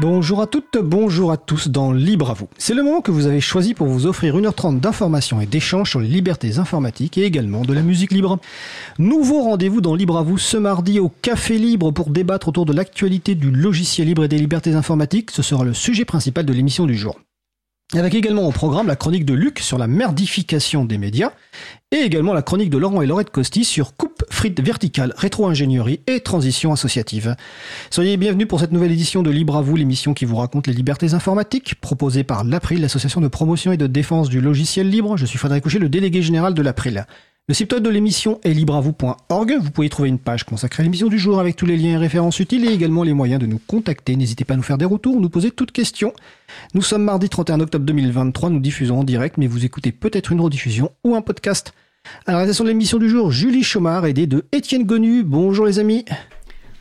Bonjour à toutes, bonjour à tous dans Libre à vous. C'est le moment que vous avez choisi pour vous offrir 1h30 d'informations et d'échanges sur les libertés informatiques et également de la musique libre. Nouveau rendez-vous dans Libre à vous ce mardi au Café Libre pour débattre autour de l'actualité du logiciel libre et des libertés informatiques. Ce sera le sujet principal de l'émission du jour. Avec également au programme la chronique de Luc sur la merdification des médias et également la chronique de Laurent et Laurette Costi sur coupe frites verticale, rétro-ingénierie et transition associative. Soyez bienvenus pour cette nouvelle édition de Libre à vous, l'émission qui vous raconte les libertés informatiques, proposée par l'April, l'association de promotion et de défense du logiciel libre. Je suis Frédéric Couchet, le délégué général de l'April. Le site web de l'émission est libreavou.org. Vous pouvez y trouver une page consacrée à l'émission du jour avec tous les liens et références utiles et également les moyens de nous contacter. N'hésitez pas à nous faire des retours ou nous poser toutes questions. Nous sommes mardi 31 octobre 2023. Nous diffusons en direct, mais vous écoutez peut-être une rediffusion ou un podcast. À la réalisation de l'émission du jour, Julie Chomard, aidée de Étienne Gonu. Bonjour les amis.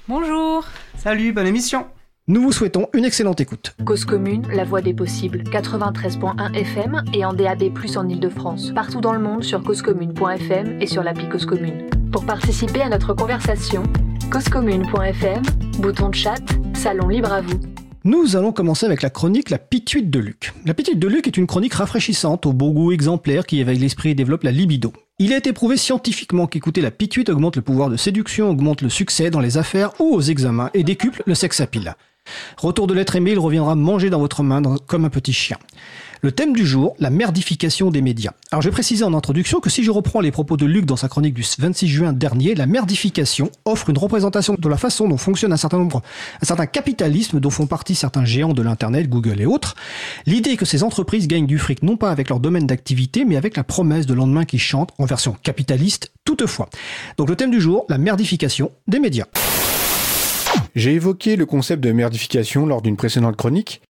Bonjour. Salut, bonne émission. Nous vous souhaitons une excellente écoute. Cause commune, la voix des possibles, 93.1 FM et en DAB+, en Ile-de-France. Partout dans le monde sur causecommune.fm et sur l'appli Cause Commune. Pour participer à notre conversation, causecommune.fm, bouton de chat, salon libre à vous. Nous allons commencer avec la chronique La Pituite de Luc. La Pituite de Luc est une chronique rafraîchissante, au beau goût exemplaire qui éveille l'esprit et développe la libido. Il a été prouvé scientifiquement qu'écouter la pituite augmente le pouvoir de séduction, augmente le succès dans les affaires ou aux examens et décuple le sexe à. Retour de l'être aimé, il reviendra manger dans votre main comme un petit chien. Le thème du jour, la merdification des médias. Alors je vais préciser en introduction que si je reprends les propos de Luc dans sa chronique du 26 juin dernier, la merdification offre une représentation de la façon dont fonctionne un certain nombre, un certain capitalisme dont font partie certains géants de l'internet, Google et autres. L'idée que ces entreprises gagnent du fric non pas avec leur domaine d'activité, mais avec la promesse de lendemain qui chante en version capitaliste toutefois. Donc le thème du jour, la merdification des médias. J'ai évoqué le concept de merdification lors d'une précédente chronique,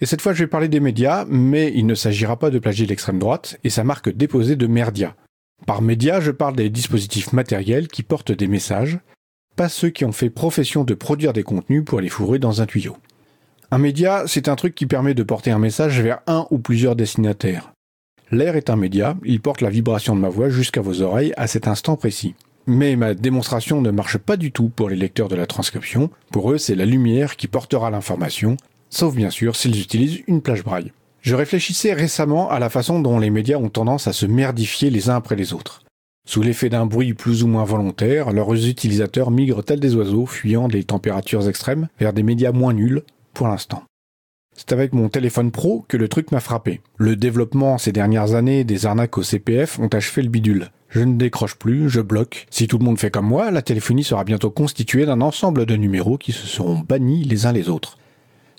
et cette fois je vais parler des médias, mais il ne s'agira pas de plagier l'extrême droite et sa marque déposée de merdia. Par médias, je parle des dispositifs matériels qui portent des messages, pas ceux qui ont fait profession de produire des contenus pour les fourrer dans un tuyau. Un média, c'est un truc qui permet de porter un message vers un ou plusieurs destinataires. L'air est un média, il porte la vibration de ma voix jusqu'à vos oreilles à cet instant précis. Mais ma démonstration ne marche pas du tout pour les lecteurs de la transcription. Pour eux, c'est la lumière qui portera l'information, sauf bien sûr s'ils utilisent une plage braille. Je réfléchissais récemment à la façon dont les médias ont tendance à se merdifier les uns après les autres. Sous l'effet d'un bruit plus ou moins volontaire, leurs utilisateurs migrent tels des oiseaux fuyant des températures extrêmes vers des médias moins nuls, pour l'instant. C'est avec mon téléphone pro que le truc m'a frappé. Le développement ces dernières années des arnaques au CPF ont achevé le bidule. Je ne décroche plus, je bloque. Si tout le monde fait comme moi, la téléphonie sera bientôt constituée d'un ensemble de numéros qui se seront bannis les uns les autres.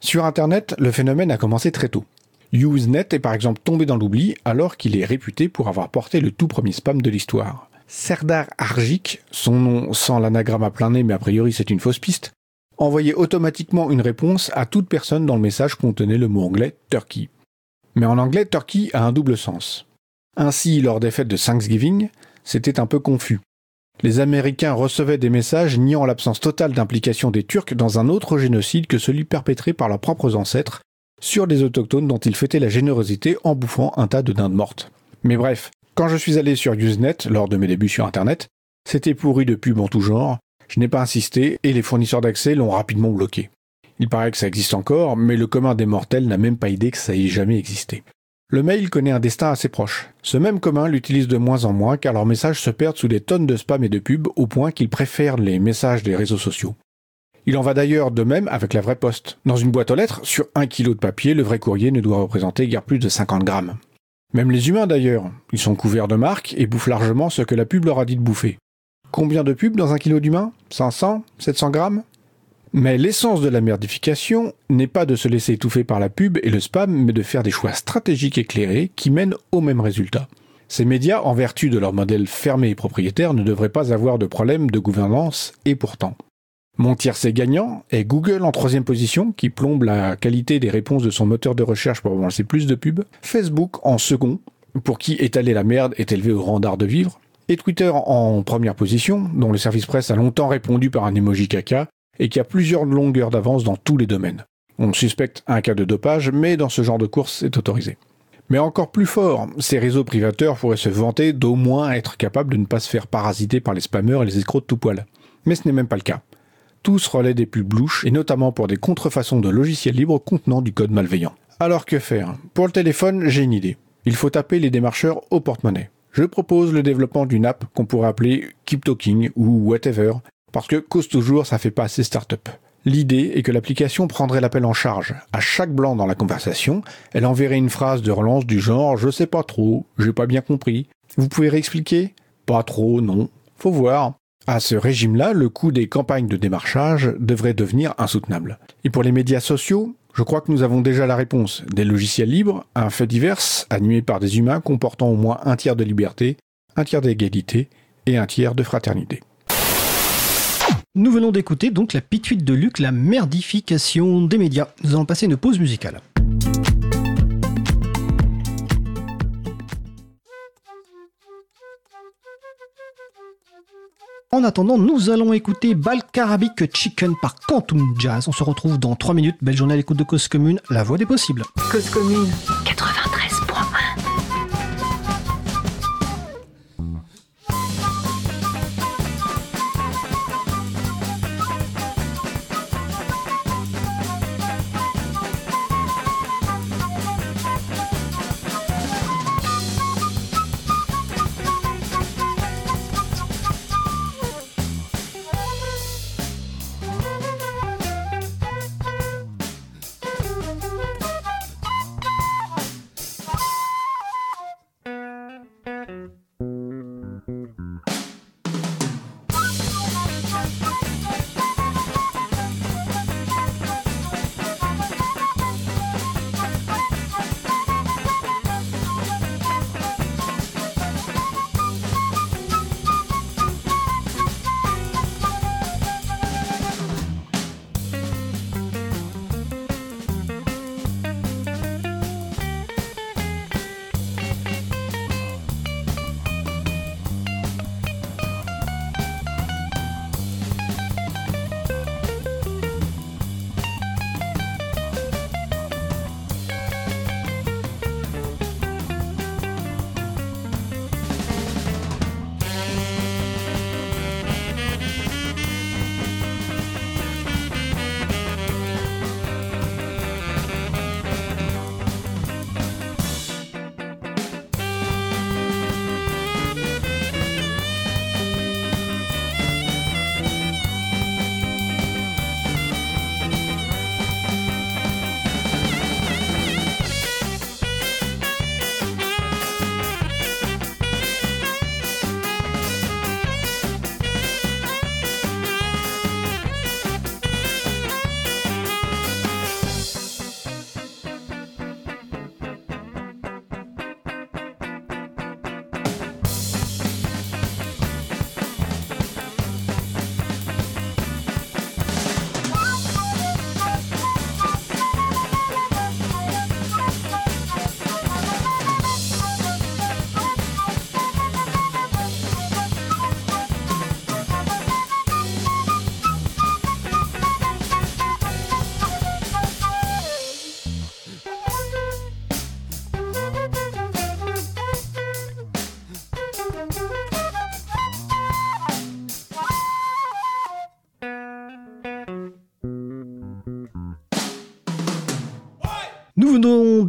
Sur Internet, le phénomène a commencé très tôt. Usenet est par exemple tombé dans l'oubli alors qu'il est réputé pour avoir porté le tout premier spam de l'histoire. Serdar Arjik, son nom sans l'anagramme à plein nez mais a priori c'est une fausse piste, envoyait automatiquement une réponse à toute personne dont le message contenait le mot anglais Turkey. Mais en anglais, Turkey a un double sens. Ainsi, lors des fêtes de Thanksgiving, c'était un peu confus. Les Américains recevaient des messages niant l'absence totale d'implication des Turcs dans un autre génocide que celui perpétré par leurs propres ancêtres sur des autochtones dont ils fêtaient la générosité en bouffant un tas de dindes mortes. Mais bref, quand je suis allé sur Usenet lors de mes débuts sur Internet, c'était pourri de pubs en tout genre, je n'ai pas insisté et les fournisseurs d'accès l'ont rapidement bloqué. Il paraît que ça existe encore, mais le commun des mortels n'a même pas idée que ça ait jamais existé. Le mail connaît un destin assez proche. Ce même commun l'utilise de moins en moins car leurs messages se perdent sous des tonnes de spam et de pubs au point qu'ils préfèrent les messages des réseaux sociaux. Il en va d'ailleurs de même avec la vraie poste. Dans une boîte aux lettres, sur un kilo de papier, le vrai courrier ne doit représenter guère plus de 50 grammes. Même les humains d'ailleurs, ils sont couverts de marques et bouffent largement ce que la pub leur a dit de bouffer. Combien de pubs dans un kilo d'humain 500 700 grammes? Mais l'essence de la merdification n'est pas de se laisser étouffer par la pub et le spam, mais de faire des choix stratégiques éclairés qui mènent au même résultat. Ces médias, en vertu de leur modèle fermé et propriétaire, ne devraient pas avoir de problème de gouvernance, et pourtant. Mon tiercé gagnant est Google en troisième position, qui plombe la qualité des réponses de son moteur de recherche pour lancer plus de pubs, Facebook en second, pour qui étaler la merde est élevé au rang d'art de vivre, et Twitter en première position, dont le service presse a longtemps répondu par un emoji caca, et qui a plusieurs longueurs d'avance dans tous les domaines. On suspecte un cas de dopage, mais dans ce genre de course, c'est autorisé. Mais encore plus fort, ces réseaux privateurs pourraient se vanter d'au moins être capables de ne pas se faire parasiter par les spammers et les escrocs de tout poil. Mais ce n'est même pas le cas. Tous relaient des pubs louches, et notamment pour des contrefaçons de logiciels libres contenant du code malveillant. Alors que faire? Pour le téléphone, j'ai une idée. Il faut taper les démarcheurs au porte-monnaie. Je propose le développement d'une app qu'on pourrait appeler Keep Talking ou whatever, parce que cause toujours, ça fait pas assez start-up. L'idée est que l'application prendrait l'appel en charge. À chaque blanc dans la conversation, elle enverrait une phrase de relance du genre Je sais pas trop, j'ai pas bien compris. Vous pouvez réexpliquer? Pas trop, non. Faut voir. À ce régime-là, le coût des campagnes de démarchage devrait devenir insoutenable. Et pour les médias sociaux, je crois que nous avons déjà la réponse. Des logiciels libres, un fait divers, animé par des humains comportant au moins un tiers de liberté, un tiers d'égalité et un tiers de fraternité. Nous venons d'écouter donc la pituite de Luc, la merdification des médias. Nous allons passer une pause musicale. En attendant, nous allons écouter Balkarabic Chicken par Quantum Jazz. On se retrouve dans 3 minutes. Belle journée à l'écoute de Cause Commune, la voix des possibles. Cause Commune 93.1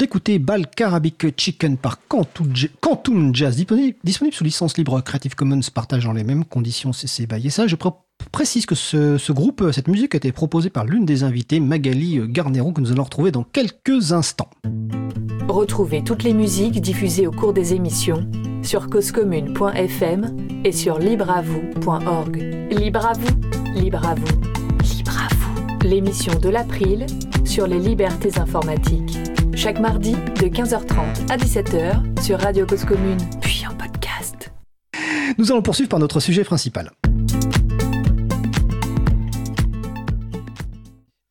venons d'écouter Bal Karabic Chicken par Quantum Jazz, disponible, sous licence libre Creative Commons, partageant les mêmes conditions CC BY et ça. Je pr- précise que ce, groupe, cette musique a été proposée par l'une des invitées, Magali Garnero, que nous allons retrouver dans quelques instants. Retrouvez toutes les musiques diffusées au cours des émissions sur causecommune.fm et sur libreavoue.org. Libre à vous, libre à vous. L'émission de l'April sur les libertés informatiques. Chaque mardi de 15h30 à 17h sur Radio Cause Commune, puis en podcast. Nous allons poursuivre par notre sujet principal.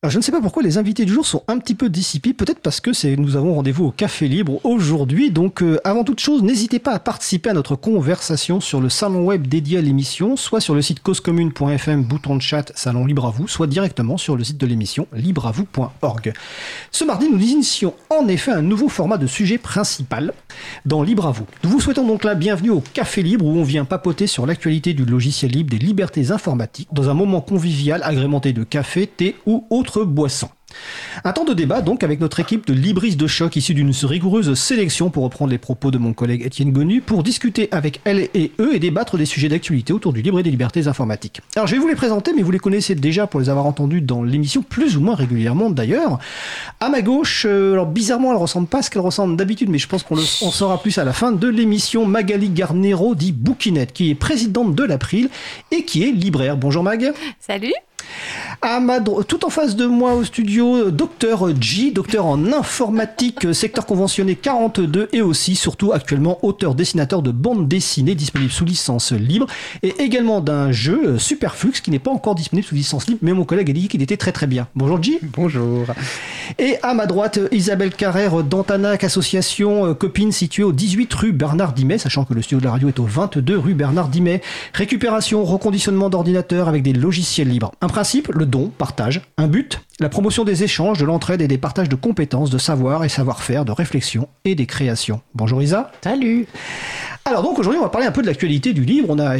Alors, je ne sais pas pourquoi les invités du jour sont un petit peu dissipés, peut-être parce que nous avons rendez-vous au Café Libre aujourd'hui. Donc, euh, avant toute chose, n'hésitez pas à participer à notre conversation sur le salon web dédié à l'émission, soit sur le site causecommune.fm, bouton de chat, salon libre à vous, soit directement sur le site de l'émission, libreavou.org. Ce mardi, nous initions en effet un nouveau format de sujet principal dans Libre à vous. Nous vous souhaitons donc la bienvenue au Café Libre où on vient papoter sur l'actualité du logiciel libre, des libertés informatiques, dans un moment convivial agrémenté de café, thé ou autre boissons. Un temps de débat donc avec notre équipe de Libris de choc issue d'une rigoureuse sélection pour reprendre les propos de mon collègue Étienne Gonu pour discuter avec elle et eux et débattre des sujets d'actualité autour du libre et des libertés informatiques. Alors je vais vous les présenter mais vous les connaissez déjà pour les avoir entendus dans l'émission plus ou moins régulièrement d'ailleurs. À ma gauche, euh, alors bizarrement elle ressemble pas à ce qu'elle ressemble d'habitude mais je pense qu'on le saura plus à la fin de l'émission Magali Garnero dit Bouquinette qui est présidente de l'April et qui est libraire. Bonjour Mag. Salut. À ma tout en face de moi au studio, docteur G, docteur en informatique, secteur conventionné 42 et aussi, surtout actuellement, auteur-dessinateur de bande dessinée disponible sous licence libre et également d'un jeu Superflux qui n'est pas encore disponible sous licence libre, mais mon collègue a dit qu'il était très très bien. Bonjour G. Bonjour. Et à ma droite, Isabelle Carrère d'Antanac Association euh, Copine située au 18 rue Bernard Dimet, sachant que le studio de la radio est au 22 rue Bernard Dimet. Récupération, reconditionnement d'ordinateurs avec des logiciels libres. Principe, le don, partage. Un but, la promotion des échanges, de l'entraide et des partages de compétences, de savoir et savoir-faire, de réflexion et des créations. Bonjour Isa. Salut. Alors donc aujourd'hui on va parler un peu de l'actualité du livre. On a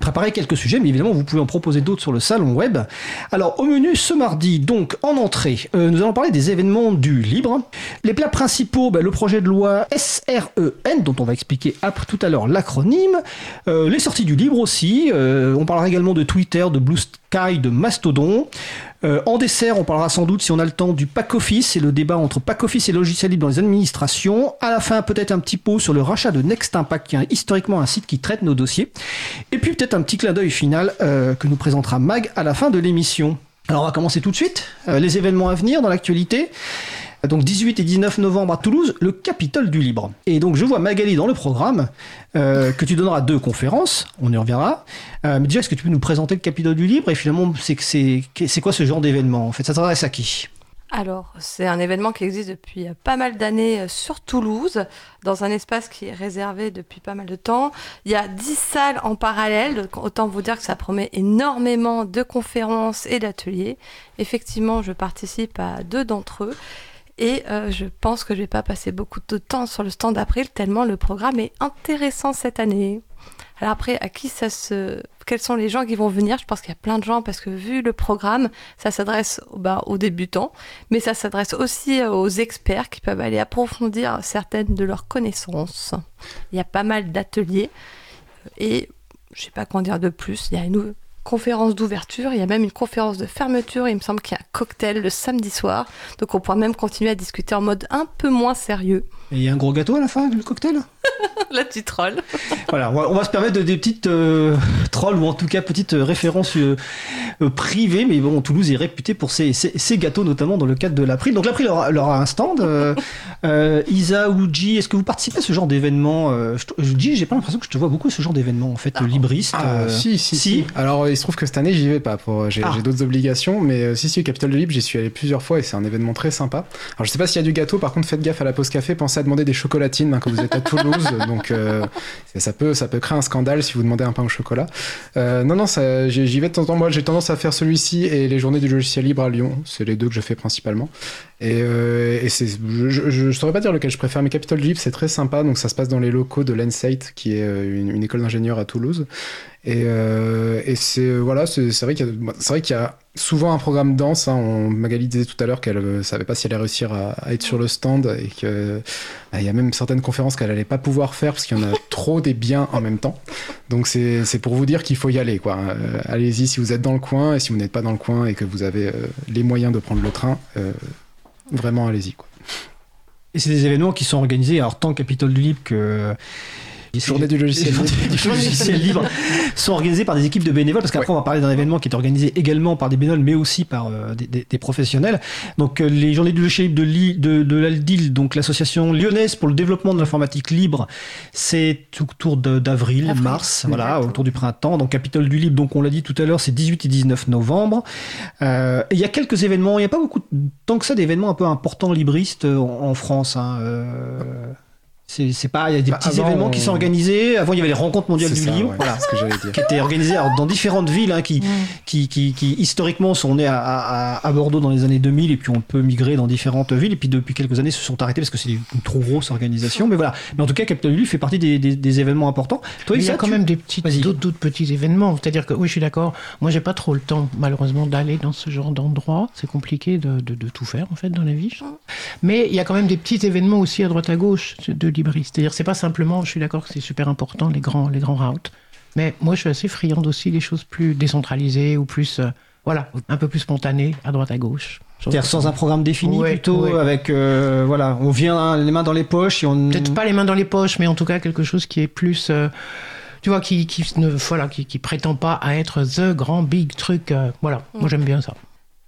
préparé quelques sujets, mais évidemment vous pouvez en proposer d'autres sur le salon web. Alors au menu ce mardi, donc en entrée, euh, nous allons parler des événements du libre. Les plats principaux, ben, le projet de loi SREN, dont on va expliquer après tout à l'heure l'acronyme. Euh, les sorties du libre aussi. Euh, on parlera également de Twitter, de Blue De Mastodon. en dessert, on parlera sans doute, si on a le temps, du pack office et le débat entre pack office et logiciel libre dans les administrations. À la fin, peut-être un petit pot sur le rachat de Next Impact, qui est historiquement un site qui traite nos dossiers. Et puis peut-être un petit clin d'œil final que nous présentera Mag à la fin de l'émission. Alors on va commencer tout de suite. les événements à venir dans l'actualité. Donc 18 et 19 novembre à Toulouse, le Capitole du Libre. Et donc je vois Magali dans le programme euh, que tu donneras deux conférences, on y reviendra. Euh, mais déjà, est-ce que tu peux nous présenter le Capitole du Libre? Et finalement, c'est quoi ce genre d'événement? En fait, ça s'adresse à qui? Alors, c'est un événement qui existe depuis pas mal d'années euh, sur Toulouse, dans un espace qui est réservé depuis pas mal de temps. Il y a 10 salles en parallèle, autant vous dire que ça promet énormément de conférences et d'ateliers. Effectivement, je participe à deux d'entre eux. Et euh, je pense que je vais pas passer beaucoup de temps sur le stand d'April tellement le programme est intéressant cette année. Alors après, à qui ça se... Quels sont les gens qui vont venir? Je pense qu'il y a plein de gens parce que vu le programme, ça s'adresse bah, aux débutants, mais ça s'adresse aussi aux experts qui peuvent aller approfondir certaines de leurs connaissances. Il y a pas mal d'ateliers et je sais pas quoi dire de plus. Il y a une conférence d'ouverture, il y a même une conférence de fermeture, il me semble qu'il y a un cocktail le samedi soir, donc on pourra même continuer à discuter en mode un peu moins sérieux. Et il y a un gros gâteau à la fin du cocktail Là, tu trolls. Voilà, on va, se permettre de des petites euh, trolls ou en tout cas petites euh, références euh, privées, mais bon, Toulouse est réputé pour ses, gâteaux, notamment dans le cadre de l'April. Donc l'April aura, aura, un stand. Isa ou G, est-ce que vous participez à ce genre d'événement G, j'ai pas l'impression que je te vois beaucoup à ce genre d'événement, en fait, ah. libriste. Ah, si, si, si, Alors il se trouve que cette année, j'y vais pas. Pour, j'ai, ah. d'autres obligations, mais si, si, Capitole de Libre, j'y suis allé plusieurs fois et c'est un événement très sympa. Alors je sais pas s'il y a du gâteau, par contre, faites gaffe à la pause café, pensez à demander des chocolatines hein, quand vous êtes à Toulouse. donc euh, ça, peut, ça peut créer un scandale si vous demandez un pain au chocolat. Euh, non, non, j'y vais de temps en temps. Moi, j'ai tendance à faire celui-ci et les journées du logiciel libre à Lyon. C'est les deux que je fais principalement. Et, euh, et c'est, je, ne saurais pas dire lequel je préfère, mais Capitol Libre, c'est très sympa. Donc ça se passe dans les locaux de l'ENSAIT, qui est une, une école d'ingénieurs à Toulouse. Et, et c'est voilà, c'est vrai qu'il y a, c'est vrai qu'il y a souvent un programme dense. Hein. On, Magali disait tout à l'heure qu'elle ne savait pas si elle allait réussir à, être sur le stand et que bah, il y a même certaines conférences qu'elle allait pas pouvoir faire parce qu'il y en a trop des biens en même temps. Donc c'est, c'est pour vous dire qu'il faut y aller quoi. Euh, allez-y si vous êtes dans le coin et si vous n'êtes pas dans le coin et que vous avez euh, les moyens de prendre le train, vraiment allez-y quoi. Et c'est des événements qui sont organisés alors tant Capitole du Libre que Journée du logiciel du logiciel libre sont organisées par des équipes de bénévoles, parce qu'après on va parler d'un événement qui est organisé également par des bénévoles, mais aussi par euh, des, des- des professionnels. Donc euh, les journées du logiciel libre de, Li- de, de l'ALDIL, donc l'association lyonnaise pour le développement de l'informatique libre, c'est autour d'avril, Avril. mars, voilà, autour du printemps. Donc Capitole du Libre, donc on l'a dit tout à l'heure, c'est 18 et 19 novembre. Euh, il y a quelques événements, il n'y a pas beaucoup, tant que ça, d'événements un peu importants libristes en, en France. Hein, c'est c'est pas, il y a des Bah, petits avant, événements qui on- sont organisés. Avant, il y avait les rencontres mondiales C'est du ça, livre, ouais, voilà, c'est ce que j'allais dire. qui étaient organisées alors, dans différentes villes, hein, qui, qui, qui, qui historiquement sont nées à, à, à Bordeaux dans les années 2000, et puis on peut migrer dans différentes villes, et puis depuis quelques années se sont arrêtés parce que c'est une trop grosse organisation. Mais voilà. Mais en tout cas, Capitole du Livre fait partie des, des, des événements importants. Toi, Mais il y a quand tu- même des petits, Vas-y. d'autres, d'autres petits événements. C'est-à-dire que oui, je suis d'accord. Moi, j'ai pas trop le temps, malheureusement, d'aller dans ce genre d'endroit. C'est compliqué de, de, de tout faire en fait dans la vie. je. Mais il y a quand même des petits événements aussi à droite à gauche de libristes. C'est-à-dire, c'est pas simplement. Je suis d'accord que c'est super important les grands, les grands routes. Mais moi, je suis assez friande aussi des choses plus décentralisées ou plus, euh, voilà, un peu plus spontanées à droite à gauche. C'est-à-dire sans un programme défini Ouais, plutôt ouais. avec euh, voilà on vient les mains dans les poches et on peut-être pas les mains dans les poches, mais en tout cas quelque chose qui est plus, euh, tu vois, qui, qui ne, voilà, qui, qui prétend pas à être the grand big truc. euh, voilà, moi j'aime bien ça.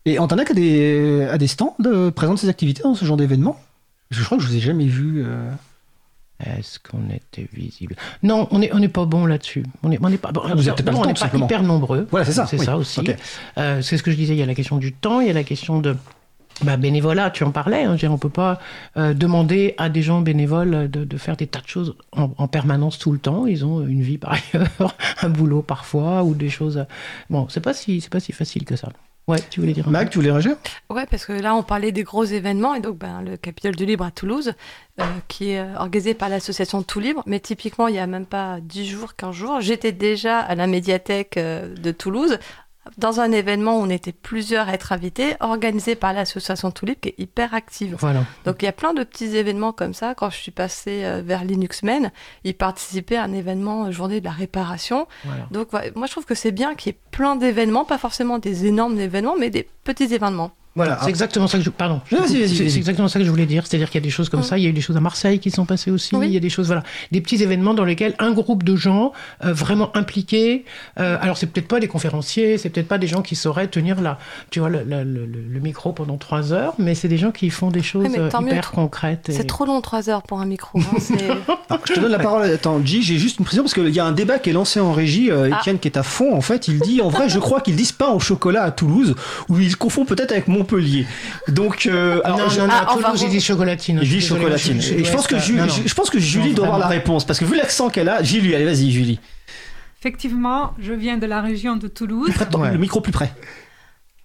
et Antanac a des a des stands de présente ses activités dans ce genre d'événement? Je crois que je vous ai jamais vu euh, Est-ce qu'on était visible? Non, on n'est on est pas bon là-dessus. On n'est on est pas. bon, Ah, vous pas le on pas hyper nombreux. Voilà, c'est ça, C'est oui. ça aussi. Euh, c'est ce que je disais. Il y a la question du temps, il y a la question de. Bah, bénévolat, tu en parlais. Hein, on peut pas euh, demander à des gens bénévoles de, de faire des tas de choses en, en permanence tout le temps. Ils ont une vie par ailleurs, un boulot parfois ou des choses. Bon, c'est pas si c'est pas si facile que ça. Ouais, tu voulais dire. un Mag tu voulais réagir? Ouais, parce que là, on parlait des gros événements, et donc ben, le Capitole du Libre à Toulouse, euh, qui est euh, organisé par l'association Tout Libre, mais typiquement, il n'y a même pas 10 jours, 15 jours, j'étais déjà à la médiathèque euh, de Toulouse, dans un événement où on était plusieurs à être invités, organisé par l'association Libre, qui est hyper active. Voilà. Donc il y a plein de petits événements comme ça. Quand je suis passée euh, vers Linuxmen, ils participaient à un événement euh, journée de la réparation. voilà. Donc moi je trouve que c'est bien qu'il y ait plein d'événements, pas forcément des énormes événements, mais des petits événements. Voilà C'est exactement ça que je. Pardon. C'est exactement ça que je voulais dire. C'est-à-dire qu'il y a des choses comme Mm. ça. Il y a eu des choses à Marseille qui sont passées aussi. Oui. Il y a des choses, voilà, des petits événements dans lesquels un groupe de gens euh, vraiment impliqués. euh, alors c'est peut-être pas des conférenciers, c'est peut-être pas des gens qui sauraient tenir la, tu vois, le, le- le- le micro pendant trois heures, mais c'est des gens qui font des choses euh, mieux. hyper concrètes. et- C'est trop long, trois heures pour un micro. hein, Alors, je te donne la parole. Attends, G, j'ai juste une précision parce qu'il y a un débat qui est lancé en régie. euh, Ah. Étienne qui est à fond. En fait, il dit en vrai, je crois qu'ils disent pain au chocolat à Toulouse ou ils confondent peut-être avec Montpellier. Donc, euh, alors, non, je- non, non, Ah, ils re- disent chocolatine. il dit chocolatine. je je pense que ouais, Julie, non, non. je pense que Julie Non, doit avoir la réponse parce que vu l'accent qu'elle a, Julie, allez, vas-y, Julie. Effectivement, je viens de la région de Toulouse Prête ton- Ouais. Le micro plus près.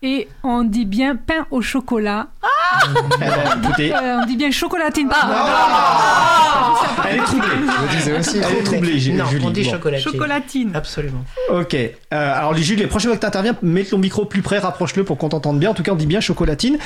Et on dit bien pain au chocolat. Écoutez, Euh, on dit bien chocolatine. elle est troublée. Je disais aussi. Elle est troublée, Julie. Non, on dit Bon. chocolatine. Chocolatine. Absolument. Ok. Euh, alors, Julie, les prochaines fois que tu interviens, mets ton micro plus près, rapproche-le pour qu'on t'entende bien. En tout cas, on dit bien chocolatine.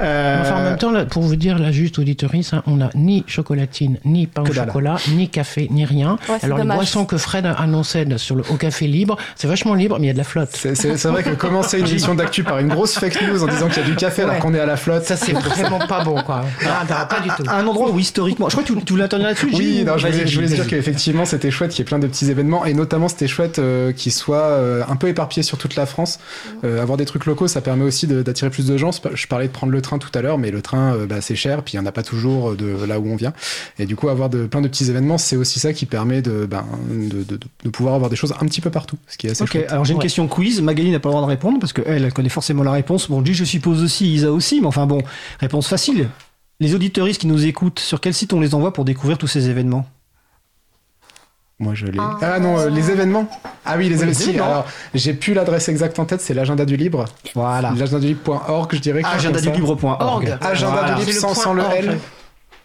Euh, Enfin, en même temps, là, pour vous dire la juste auditorice, hein, on n'a ni chocolatine, ni pain au chocolat, ni café, ni rien. Ouais, Alors, les dommage. boissons que Fred annonçait sur le, au café libre, c'est vachement libre, mais il y a de la flotte. C'est vrai que commencer une émission d'actu par une grosse fake news en disant qu'il y a du café alors qu'on est à la flotte. Ça, c'est vraiment pas bon, quoi. Ah, bah, pas du tout. un endroit où historiquement. Je crois que tu, tu voulais intervenir là-dessus. Oui, non, je voulais, je voulais dire qu'effectivement c'était chouette qu'il y ait plein de petits événements et notamment c'était chouette euh, qu'ils soient euh, un peu éparpillés sur toute la France. Euh, avoir des trucs locaux, ça permet aussi d'attirer plus de gens. Je parlais de prendre le train tout à l'heure, mais le train euh, bah, c'est cher, puis il n'y en a pas toujours de là où on vient. Et du coup, avoir de, plein de petits événements, c'est aussi ça qui permet de, ben, de, de- de pouvoir avoir des choses un petit peu partout, ce qui est assez Ok, chouette. alors j'ai une Ouais. question quiz. Magali n'a pas le droit de répondre parce qu'elle, elle connaît forcément la réponse. Bon, Gilles, je suppose aussi, Isa aussi, mais enfin bon, réponse facile. Les auditeuristes qui nous écoutent, sur quel site on les envoie pour découvrir tous ces événements? Moi, je l'ai. Ah non, euh, les événements? Ah oui, les Oui, les événements. Alors, j'ai plus l'adresse exacte en tête, c'est l'agenda du libre. Voilà. L'agenda du libre.org, je dirais. quelque chose comme ça. Agendadulibre.org. Org. Agenda Voilà. du libre sans, le sans le point L. org.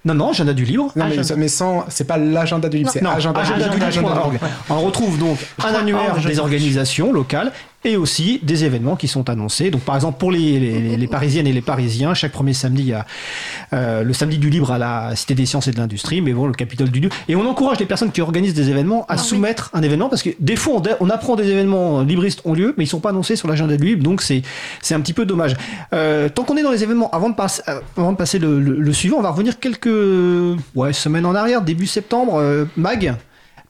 Non, non, agenda du libre. Non, mais, Agenda. mais sans, c'est pas l'agenda du libre, c'est agenda, agendadulibre.org. On retrouve donc un annuaire je des organisations locales et aussi des événements qui sont annoncés. Donc par exemple pour les, les, les Parisiennes et les Parisiens, chaque premier samedi, il y a euh, le samedi du libre à la Cité des sciences et de l'industrie, mais bon, le Capitole du libre. Et on encourage les personnes qui organisent des événements à Ah oui. soumettre un événement parce que des fois on, on apprend des événements libristes ont lieu, mais ils sont pas annoncés sur l'agenda du libre, donc c'est c'est un petit peu dommage. Euh, tant qu'on est dans les événements, avant de, passer euh, avant de passer le, le- le suivant, on va revenir quelques ouais, semaines en arrière, début septembre. Euh, Mag,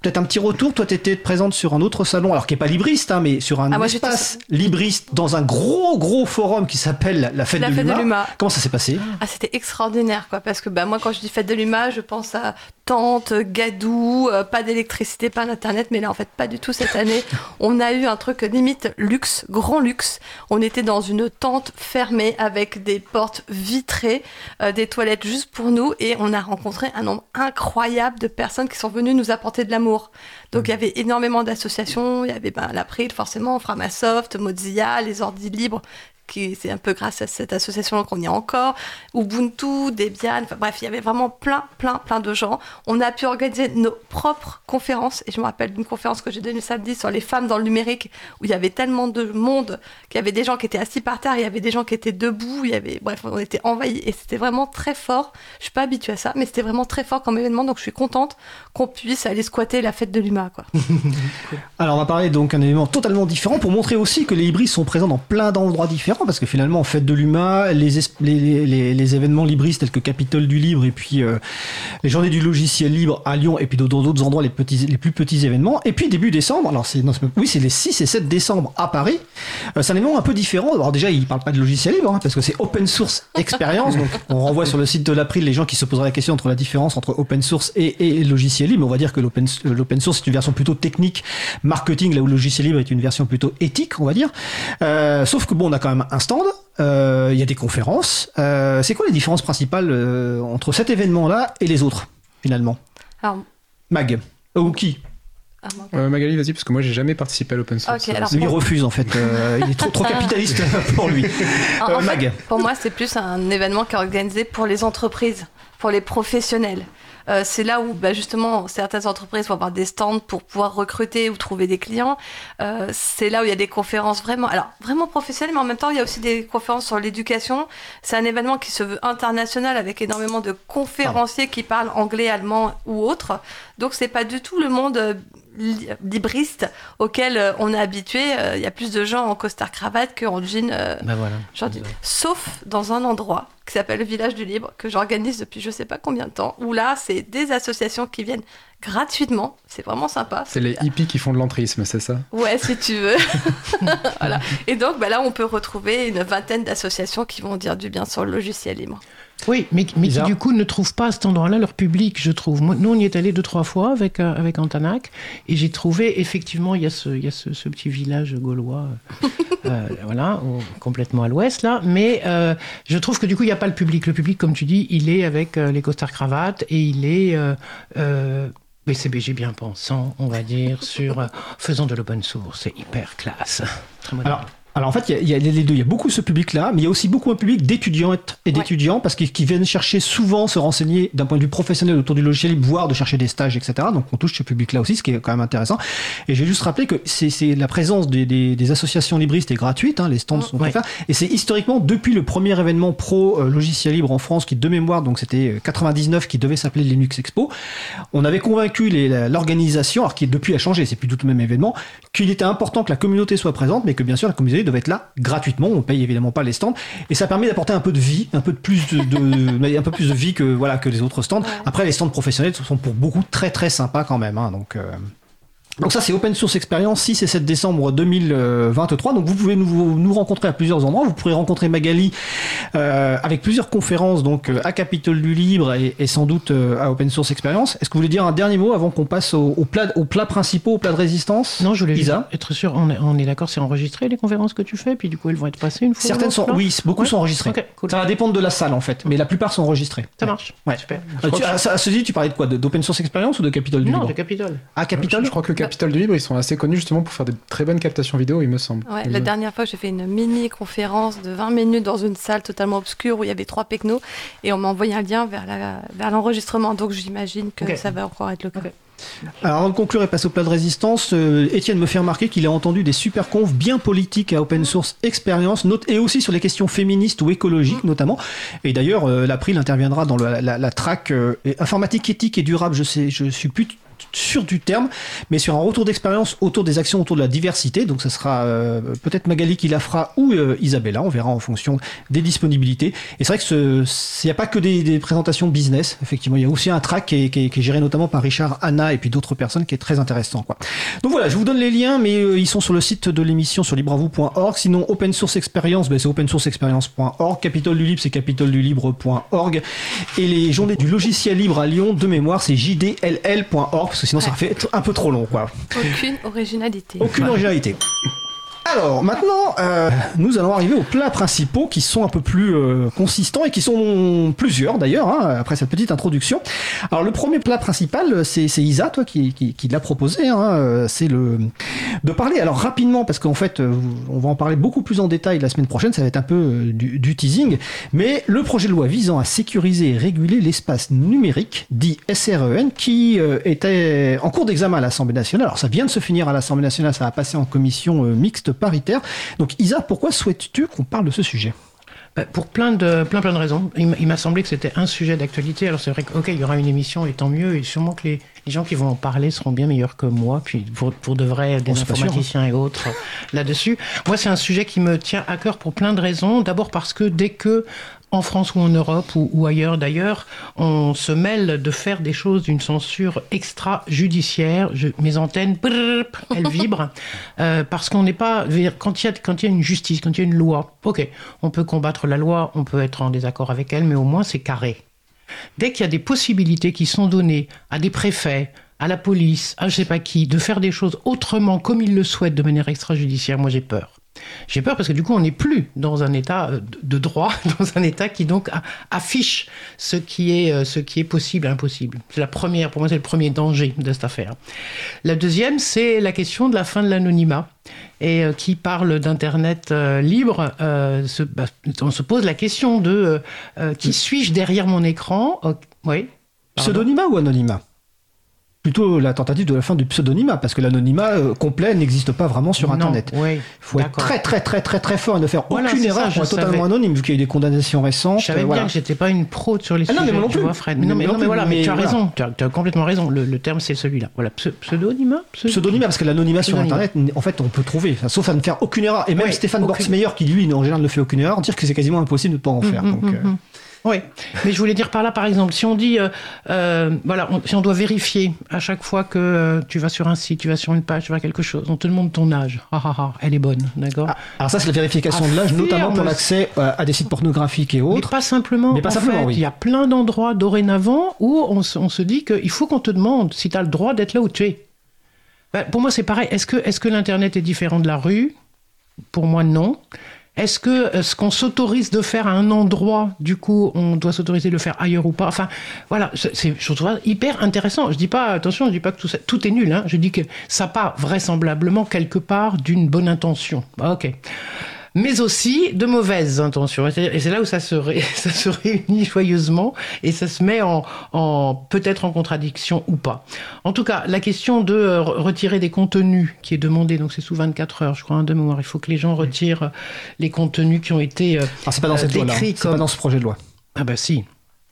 peut-être un petit retour. Toi, tu étais présente sur un autre salon, alors qui n'est pas libriste, hein, mais sur un Ah, moi, espace libriste dans un gros, gros forum qui s'appelle la Fête, La de, Fête de l'Humain. Comment ça s'est passé? Ah, c'était extraordinaire, quoi. Parce que bah, moi, quand je dis fête de l'UMA, je pense à tente, gadou, euh, pas d'électricité, pas d'internet. Mais là, en fait, pas du tout cette année. On a eu un truc limite luxe, grand luxe. On était dans une tente fermée avec des portes vitrées, euh, des toilettes juste pour nous. Et on a rencontré un nombre incroyable de personnes qui sont venues nous apporter de l'amour. Donc, il y avait énormément d'associations. Il y avait ben, l'April, forcément, Framasoft, Mozilla, les Ordi Libres c'est un peu grâce à cette association qu'on y est encore, Ubuntu, Debian, enfin bref, il y avait vraiment plein, plein, plein de gens. On a pu organiser nos propres conférences, et je me rappelle d'une conférence que j'ai donnée samedi sur les femmes dans le numérique, où il y avait tellement de monde, qu'il y avait des gens qui étaient assis par terre, il y avait des gens qui étaient debout, il y avait, bref, on était envahis, et c'était vraiment très fort. Je suis pas habituée à ça, mais c'était vraiment très fort comme événement, donc je suis contente qu'on puisse aller squatter la fête de l'UMA. Alors on va parler donc d'un événement totalement différent pour montrer aussi que les libristes sont présents dans plein d'endroits différents parce que finalement Fête de l'Humain, les, es- les, les- les événements libristes tels que Capitole du Libre et puis euh, les Journées du logiciel libre à Lyon et puis dans d'autres endroits les petits les plus petits événements et puis début décembre alors oui c'est les 6 et 7 décembre à Paris Euh, c'est un événement un peu différent. Alors déjà il parle pas de logiciel libre hein, parce que c'est open source expérience donc on renvoie sur le site de l'April les gens qui se poseraient la question entre la différence entre open source et, logiciel libre on va dire que l'open euh, l'open source c'est une version plutôt technique marketing là où le logiciel libre est une version plutôt éthique on va dire. Euh, sauf que bon on a quand même un stand euh, il y a des conférences. Euh, c'est quoi les différences principales euh, entre cet événement là et les autres finalement? Alors, Mag. Ou qui? Ah, Euh, Magali, vas-y, parce que moi j'ai jamais participé à l'open source. Ok, alors- lui il refuse en fait. Euh, il est trop trop capitaliste pour lui. En- Euh, en fait, Mag. pour moi, c'est plus un événement qui est organisé pour les entreprises, pour les professionnels. Euh, c'est là où bah, justement certaines entreprises vont avoir des stands pour pouvoir recruter ou trouver des clients. Euh, c'est là où il y a des conférences vraiment, alors vraiment professionnelles, mais en même temps il y a aussi des conférences sur l'éducation. C'est un événement qui se veut international avec énormément de conférenciers qui parlent anglais, allemand ou autre. Donc c'est pas du tout le monde euh, li- libriste auquel euh, on est habitué. Euh, Il y a plus de gens en costard cravate qu'en jean. euh, Ben voilà. Du- Sauf dans un endroit qui s'appelle le Village du Libre, que j'organise depuis je sais pas combien de temps, où là, c'est des associations qui viennent gratuitement. C'est vraiment sympa. C'est les hippies qui font de l'entrisme, c'est ça? Ouais, si tu veux. voilà. Et donc, bah là, on peut retrouver une vingtaine d'associations qui vont dire du bien sur le logiciel libre. Oui, mais, mais qui du coup ne trouvent pas à cet endroit-là leur public, je trouve. Nous, on y est allé deux, trois fois avec, euh, avec Antanac, et j'ai trouvé, effectivement, il y a ce, il y a ce, ce petit village gaulois, euh, euh, voilà, complètement à l'ouest, là, mais euh, je trouve que du coup, il n'y a pas le public. Le public, comme tu dis, il est avec euh, les costards cravates, et il est... Euh, euh, BCBG bien pensant, on va dire, sur euh, faisant de l'open source, c'est hyper classe. Très moderne. Alors, alors en fait, il y a- il y, a les deux. Il y a beaucoup ce public-là, mais il y a aussi beaucoup un public d'étudiantes et d'étudiants parce qu'ils qui viennent chercher souvent se renseigner d'un point de vue professionnel autour du logiciel libre, voire de chercher des stages, etc. Donc on touche ce public-là aussi, ce qui est quand même intéressant. Et j'ai juste rappelé que c'est la présence des, des- des associations libristes est gratuite, hein, les stands sont Ouais. offerts. Et c'est historiquement depuis le premier événement pro euh, logiciel libre en France, qui de mémoire, donc c'était euh, 99, qui devait s'appeler Linux Expo. On avait convaincu l'organisation, alors qui depuis a changé, c'est plus du tout le même événement, qu'il était important que la communauté soit présente, mais que bien sûr la communauté devait être là gratuitement. On paye évidemment pas les stands, et ça permet d'apporter un peu de vie, un peu de plus de, un peu plus de vie que voilà que les autres stands. Après, les stands professionnels sont pour beaucoup très très sympas quand même. hein, donc. euh, donc ça c'est Open Source Experience 6 et 7 décembre 2023. Donc vous pouvez nous, nous rencontrer à plusieurs endroits. Vous pourrez rencontrer Magali euh, avec plusieurs conférences donc euh, à Capitole du Libre et, et sans doute euh, à Open Source Experience. Est-ce que vous voulez dire un dernier mot avant qu'on passe au, au plat, aux plats principaux, au plat de résistance? Non, je voulais Isa? être sûr, on est, on est d'accord, c'est enregistré les conférences que tu fais, puis du coup elles vont être passées une fois. Certaines sont, non oui, beaucoup Ouais. sont enregistrées. Cool. Ça va dépendre de la salle en fait, mais la plupart sont enregistrées. Ça marche. Ouais. Super. Euh, tu, à, à ceci, tu parlais de quoi? D'Open Source Experience ou de Capitole du Non, Libre? de Capitole. Ah, Capitole? Je crois que Capitole du Libre, ils sont assez connus justement pour faire de très bonnes captations vidéo, il me semble. Ouais, la dernière fois, j'ai fait une mini conférence de 20 minutes dans une salle totalement obscure où il y avait trois pecnos et on m'a envoyé un lien vers la- vers l'enregistrement. Donc j'imagine que ça va encore être le cas. Alors avant de conclure et passer au plat de résistance, euh, Étienne me fait remarquer qu'il a entendu des super confs bien politiques à Open Source Experience note- et aussi sur les questions féministes ou écologiques notamment. Et d'ailleurs, euh, l'April interviendra dans le- la, la track euh, informatique éthique et durable. Je sais, je suis plus sur du terme, mais sur un retour d'expérience autour des actions autour de la diversité. Donc, ce sera euh, peut-être Magali qui la fera ou euh, Isabella. On verra en fonction des disponibilités. Et c'est vrai que il n'y a pas que des, présentations business. Effectivement, il y a aussi un track qui est, géré notamment par Richard, Anna et puis d'autres personnes qui est très intéressant. Quoi. Donc voilà, je vous donne les liens, mais ils sont sur le site de l'émission sur libravou.org. Sinon, open source experience, ben, c'est open source experience.org. Capitole du libre, c'est capitoledulibre.org. Et les journées du logiciel libre à Lyon, de mémoire, c'est jdll.org, parce que sinon ça fait un peu trop long. Quoi. Aucune originalité. Aucune originalité. Alors maintenant, euh, nous allons arriver aux plats principaux qui sont un peu plus euh, consistants et qui sont plusieurs d'ailleurs, hein, après cette petite introduction. Alors le premier plat principal, c'est Isa, toi, qui, l'a proposé. Hein, c'est le de parler. Alors rapidement, parce qu'en fait, on va en parler beaucoup plus en détail la semaine prochaine. Ça va être un peu euh, du, du, teasing, mais le projet de loi visant à sécuriser et réguler l'espace numérique, dit SREN, qui était en cours d'examen à l'Assemblée nationale. Alors ça vient de se finir à l'Assemblée nationale, ça va passer en commission mixte paritaire. Donc Isa, pourquoi souhaites-tu qu'on parle de ce sujet? Bah, pour plein de, plein, plein de raisons. Il m'a semblé que c'était un sujet d'actualité. Alors c'est vrai qu'il y aura une émission et tant mieux. Et sûrement que les, gens qui vont en parler seront bien meilleurs que moi. Puis pour, pour de vrai, des informaticiens et autres là-dessus. Moi, c'est un sujet qui me tient à cœur pour plein de raisons. D'abord parce que dès que en France ou en Europe ou, ailleurs d'ailleurs, on se mêle de faire des choses d'une censure extra-judiciaire. mes antennes, elles vibrent, euh, parce qu'on n'est pas... Quand il, y a, une justice, quand il y a une loi, ok, on peut combattre la loi, on peut être en désaccord avec elle, mais au moins c'est carré. Dès qu'il y a des possibilités qui sont données à des préfets, à la police, à je sais pas qui, de faire des choses autrement comme ils le souhaitent de manière extrajudiciaire, moi j'ai peur. J'ai peur parce que du coup, on n'est plus dans un état euh, de droit, dans un état qui donc affiche ce qui est, euh, ce qui est possible et impossible. C'est la première, pour moi, c'est le premier danger de cette affaire. La deuxième, c'est la question de la fin de l'anonymat. Et euh, qui parle d'Internet libre, bah, on se pose la question de qui suis-je derrière mon écran? Oui. Pseudonymat ou anonymat? Plutôt la tentative de la fin du pseudonymat, parce que l'anonymat euh, complet n'existe pas vraiment sur Internet. Il faut être très très très très très fort et ne faire aucune erreur pour être totalement anonyme, vu qu'il y a eu des condamnations récentes. Je savais bien que j'étais pas une pro sur les ah sujets, non, mais non plus. Fred. non, mais, voilà, mais, tu as raison, tu as, complètement raison. Le, terme c'est celui-là. Voilà, pseudonymat. Pseudonymat, parce que l'anonymat sur Internet, en fait, on peut trouver, sauf à ne faire aucune erreur. Et même Stéphane Borgsmeyer, qui lui, en général, ne fait aucune erreur, dire que c'est quasiment impossible de ne pas en mm, faire. Donc, mm, euh, oui, mais je voulais dire par là, par exemple, si on dit, euh, euh, voilà, si on doit vérifier à chaque fois que euh, tu vas sur un site, tu vas sur une page, tu vas quelque chose, on te demande ton âge. Ah ah ah, elle est bonne, d'accord ah, Alors ça, c'est la vérification de l'âge, notamment pour l'accès à des sites pornographiques et autres. Mais pas simplement. Mais pas simplement, oui. Il y a plein d'endroits dorénavant où on, se dit qu'il faut qu'on te demande si tu as le droit d'être là où tu es. Ben, pour moi, c'est pareil. Est-ce que, est -ce que l'Internet est différent de la rue? Pour moi, non. Est-ce que euh, ce qu'on s'autorise de faire à un endroit, du coup, on doit s'autoriser de le faire ailleurs ou pas? Enfin, voilà, c'est, je trouve hyper intéressant. Je dis pas, attention, je dis pas que tout, ça, tout est nul. Hein. Je dis que ça part vraisemblablement quelque part d'une bonne intention. Ok mais aussi de mauvaises intentions. Et c'est là où ça se, ça se réunit joyeusement et ça se met en, en peut-être en contradiction ou pas. En tout cas, la question de euh, retirer des contenus qui est demandé, donc c'est sous 24 heures, je crois, hein, de mémoire. Il faut que les gens retirent les contenus qui ont été euh, ah, c'est pas dans cette loi C'est pas dans ce projet de loi. Ah bah si.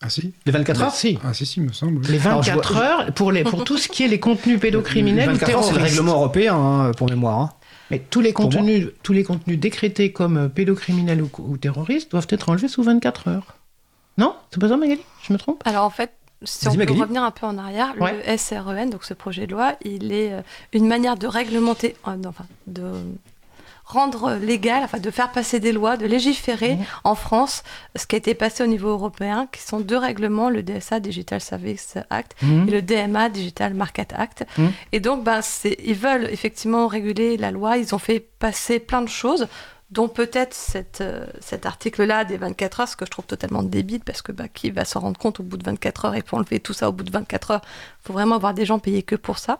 Ah si Les 24 bah, heures si. Ah si, si, me semble. Les 24 heures, pour, les, pour tout ce qui est les contenus pédocriminels ou terroristes. c'est le règlement européen, hein, pour mémoire. Hein. Mais tous les, contenus, tous les contenus décrétés comme euh, pédocriminels ou, terroristes doivent être enlevés sous 24 heures. Non? C'est pas ça, Magali? Je me trompe? Alors en fait, si on peut revenir un peu en arrière, le SREN, donc ce projet de loi, il est euh, une manière de réglementer, euh, enfin, de rendre légal, enfin de faire passer des lois, de légiférer mmh. en France ce qui a été passé au niveau européen, qui sont deux règlements, le DSA, Digital Service Act, mmh. et le DMA, Digital Market Act. Mmh. Et donc, ben, ils veulent effectivement réguler la loi, ils ont fait passer plein de choses dont peut-être euh, cet article-là des 24 heures, ce que je trouve totalement débile, parce que bah, qui va s'en rendre compte au bout de 24 heures et pour enlever tout ça au bout de 24 heures? Il faut vraiment avoir des gens payés que pour ça.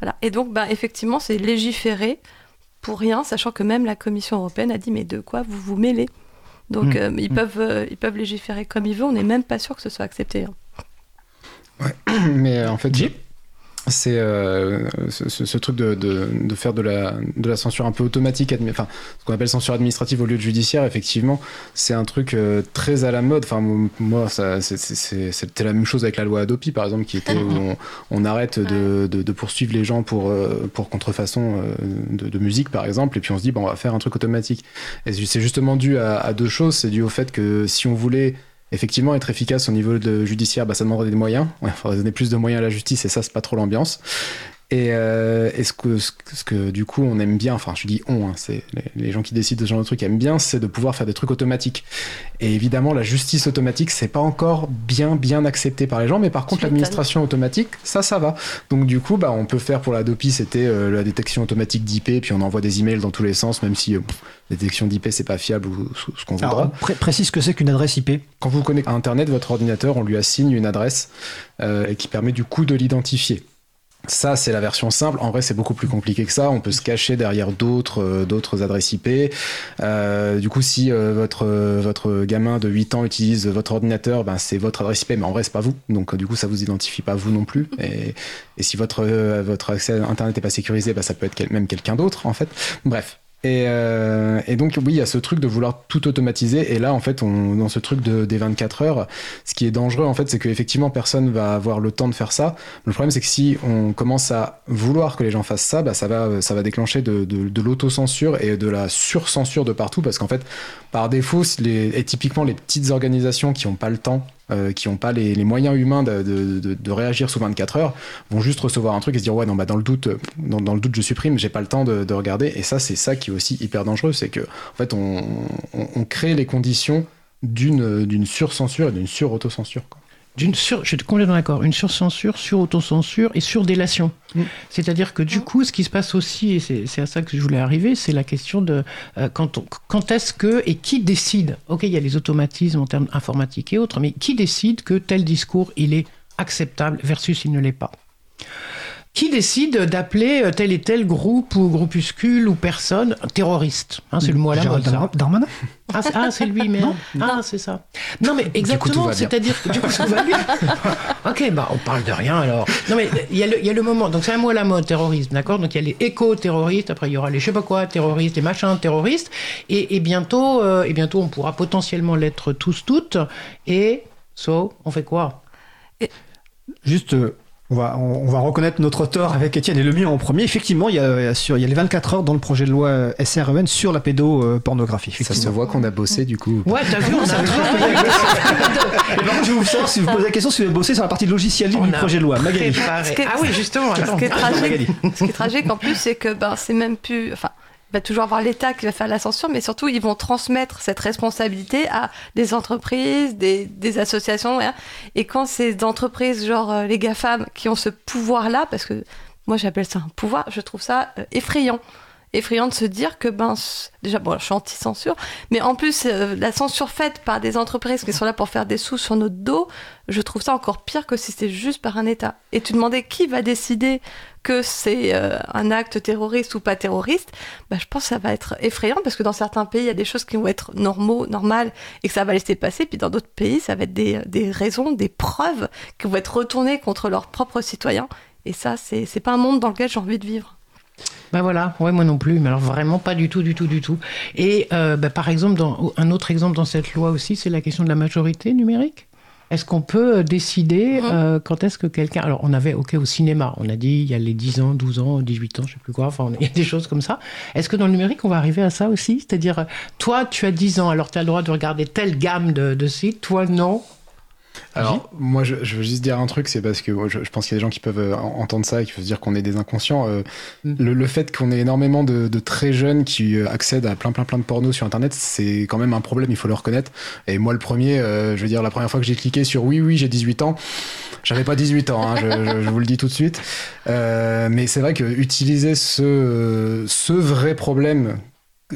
Voilà. Et donc, bah, effectivement, c'est légiférer pour rien, sachant que même la Commission européenne a dit mais de quoi vous vous mêlez? Donc hmm. euh, ils, hmm. peuvent, euh, ils peuvent légiférer comme ils veulent, on n'est même pas sûr que ce soit accepté. Hein. Ouais, mais euh, en fait, c'est euh, ce, truc de, de, faire de la, de la censure un peu automatique, enfin ce qu'on appelle censure administrative au lieu de judiciaire, effectivement, c'est un truc euh, très à la mode. Enfin moi, c'était la même chose avec la loi Adopi, par exemple, qui était où on, arrête de, de, poursuivre les gens pour, euh, pour contrefaçon de, musique, par exemple, et puis on se dit bon, on va faire un truc automatique. Et c'est justement dû à, à deux choses. C'est dû au fait que si on voulait effectivement, être efficace au niveau de judiciaire, bah, ça demanderait des moyens. Il faudrait donner plus de moyens à la justice et ça, c'est pas trop l'ambiance. Et, euh, ce, que, ce, que, du coup on aime bien, enfin je dis on, hein, c'est les, gens qui décident de ce genre de truc aiment bien, c'est de pouvoir faire des trucs automatiques. Et évidemment la justice automatique c'est pas encore bien bien accepté par les gens, mais par contre l'administration automatique ça ça va. Donc du coup bah on peut faire pour la DOPI c'était euh, la détection automatique d'IP, puis on envoie des emails dans tous les sens, même si euh, la détection d'IP c'est pas fiable ou ce qu'on voudra. précise ce que c'est qu'une adresse IP. Quand vous connectez à Internet, votre ordinateur on lui assigne une adresse et qui permet du coup de l'identifier. Ça, c'est la version simple. En vrai, c'est beaucoup plus compliqué que ça. On peut se cacher derrière d'autres euh, adresses IP. Euh, du coup, si euh, votre votre gamin de 8 ans utilise votre ordinateur, ben c'est votre adresse IP, mais en vrai, c'est pas vous. Donc, du coup, ça vous identifie pas vous non plus. Et, si votre votre accès à Internet est pas sécurisé, ben, ça peut être même quelqu'un d'autre, en fait. Bref, et, euh, et, donc oui, il y a ce truc de vouloir tout automatiser. Et là, en fait, on, dans ce truc de, des 24 heures, ce qui est dangereux, en fait, c'est qu'effectivement, personne va avoir le temps de faire ça. Le problème, c'est que si on commence à vouloir que les gens fassent ça, bah, ça va, déclencher de, l'autocensure et de la surcensure de partout, parce qu'en fait, par défaut, et typiquement les petites organisations qui n'ont pas le temps euh, qui n'ont pas les, moyens humains de, réagir sous 24 heures vont juste recevoir un truc et se dire ouais non bah dans le doute dans, le doute je supprime j'ai pas le temps de, de regarder. Et ça c'est ça qui est aussi hyper dangereux c'est que en fait on, crée les conditions d'une d'une surcensure et d'une sur-autocensure d'une sur, je suis complètement d'accord, une surcensure, sur-autocensure et sur-délation. Mm. C'est-à-dire que du coup, ce qui se passe aussi, et c'est à ça que je voulais arriver, c'est la question de euh, quand, quand est-ce que et qui décide Ok, il y a les automatismes en termes informatiques et autres, mais qui décide que tel discours il est acceptable versus il ne l'est pas? Qui décide d'appeler tel et tel groupe ou groupuscule ou personne terroriste hein, C'est le mot à la mode. Darmanin ah, ah, c'est lui, mais Ah, c'est ça. Non, mais exactement, c'est-à-dire que du coup, ça va bien. ok, bah, on parle de rien alors. Non, mais il y, y, a le moment, donc c'est un mot à la mode, terrorisme, d'accord? Donc il y a les éco-terroristes, après il y aura les je sais pas quoi, terroristes, les machins terroristes, et, et bientôt, euh, et bientôt on pourra potentiellement l'être tous, toutes, et so, on fait quoi? Juste. Euh, on va, on, va reconnaître notre tort avec Étienne et le mien en premier. Effectivement, il y, a, sur, il y a les 24 heures dans le projet de loi SREN sur la pédopornographie. Ça se voit qu'on a bossé du coup. Ouais, t'as vu, on a je vais vous savoir si vous posez la question si vous avez bossé sur la partie logicielle du projet de loi. Magali. Ah oui, justement. Ce qui est tragique, ce qui est tragique en plus, c'est que ben, c'est même plus. Enfin, va toujours avoir l'État qui va faire la censure, mais surtout ils vont transmettre cette responsabilité à des entreprises, des, des associations. Et quand ces entreprises, genre euh, les GAFAM, qui ont ce pouvoir-là, parce que moi j'appelle ça un pouvoir, je trouve ça euh, effrayant effrayant de se dire que, ben, déjà, bon, je suis anti-censure, mais en plus, euh, la censure faite par des entreprises qui sont là pour faire des sous sur notre dos, je trouve ça encore pire que si c'était juste par un État. Et tu demandais qui va décider que c'est euh, un acte terroriste ou pas terroriste, ben, je pense que ça va être effrayant parce que dans certains pays, il y a des choses qui vont être normaux, normales et que ça va laisser passer, puis dans d'autres pays, ça va être des, des raisons, des preuves qui vont être retournées contre leurs propres citoyens. Et ça, c'est pas un monde dans lequel j'ai envie de vivre. Ben voilà, ouais, moi non plus, mais alors vraiment pas du tout, du tout, du tout. Et euh, ben par exemple, dans, un autre exemple dans cette loi aussi, c'est la question de la majorité numérique. Est-ce qu'on peut euh, décider mhm. euh, quand est-ce que quelqu'un... Alors on avait, ok, au cinéma, on a dit il y a les 10 ans, 12 ans, 18 ans, je sais plus quoi, enfin il y a des choses comme ça. Est-ce que dans le numérique on va arriver à ça aussi? C'est-à-dire, toi tu as 10 ans, alors tu as le droit de regarder telle gamme de, de sites, toi non? Alors, moi, je, veux juste dire un truc, c'est parce que je, pense qu'il y a des gens qui peuvent euh, entendre ça et qui peuvent se dire qu'on est des inconscients. Euh, mm. le, fait qu'on ait énormément de, très jeunes qui euh, accèdent à plein, plein, plein de pornos sur Internet, c'est quand même un problème, il faut le reconnaître. Et moi, le premier, je veux dire, la première fois que j'ai cliqué sur oui, oui, j'ai 18 ans, j'avais pas 18 ans, hein, je, je, vous le dis tout de suite. mais c'est vrai que utiliser ce, ce vrai problème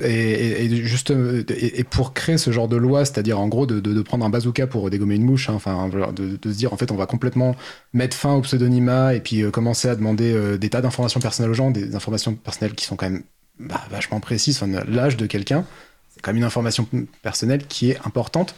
et, et, juste et, pour créer ce genre de loi, c'est-à-dire en gros de, de, prendre un bazooka pour dégommer une mouche, hein, enfin de, de, se dire en fait on va complètement mettre fin au pseudonymat et puis euh, commencer à demander euh, des tas d'informations personnelles aux gens, des informations personnelles qui sont quand même bah, vachement précises, l'âge de quelqu'un, même une information personnelle qui est importante.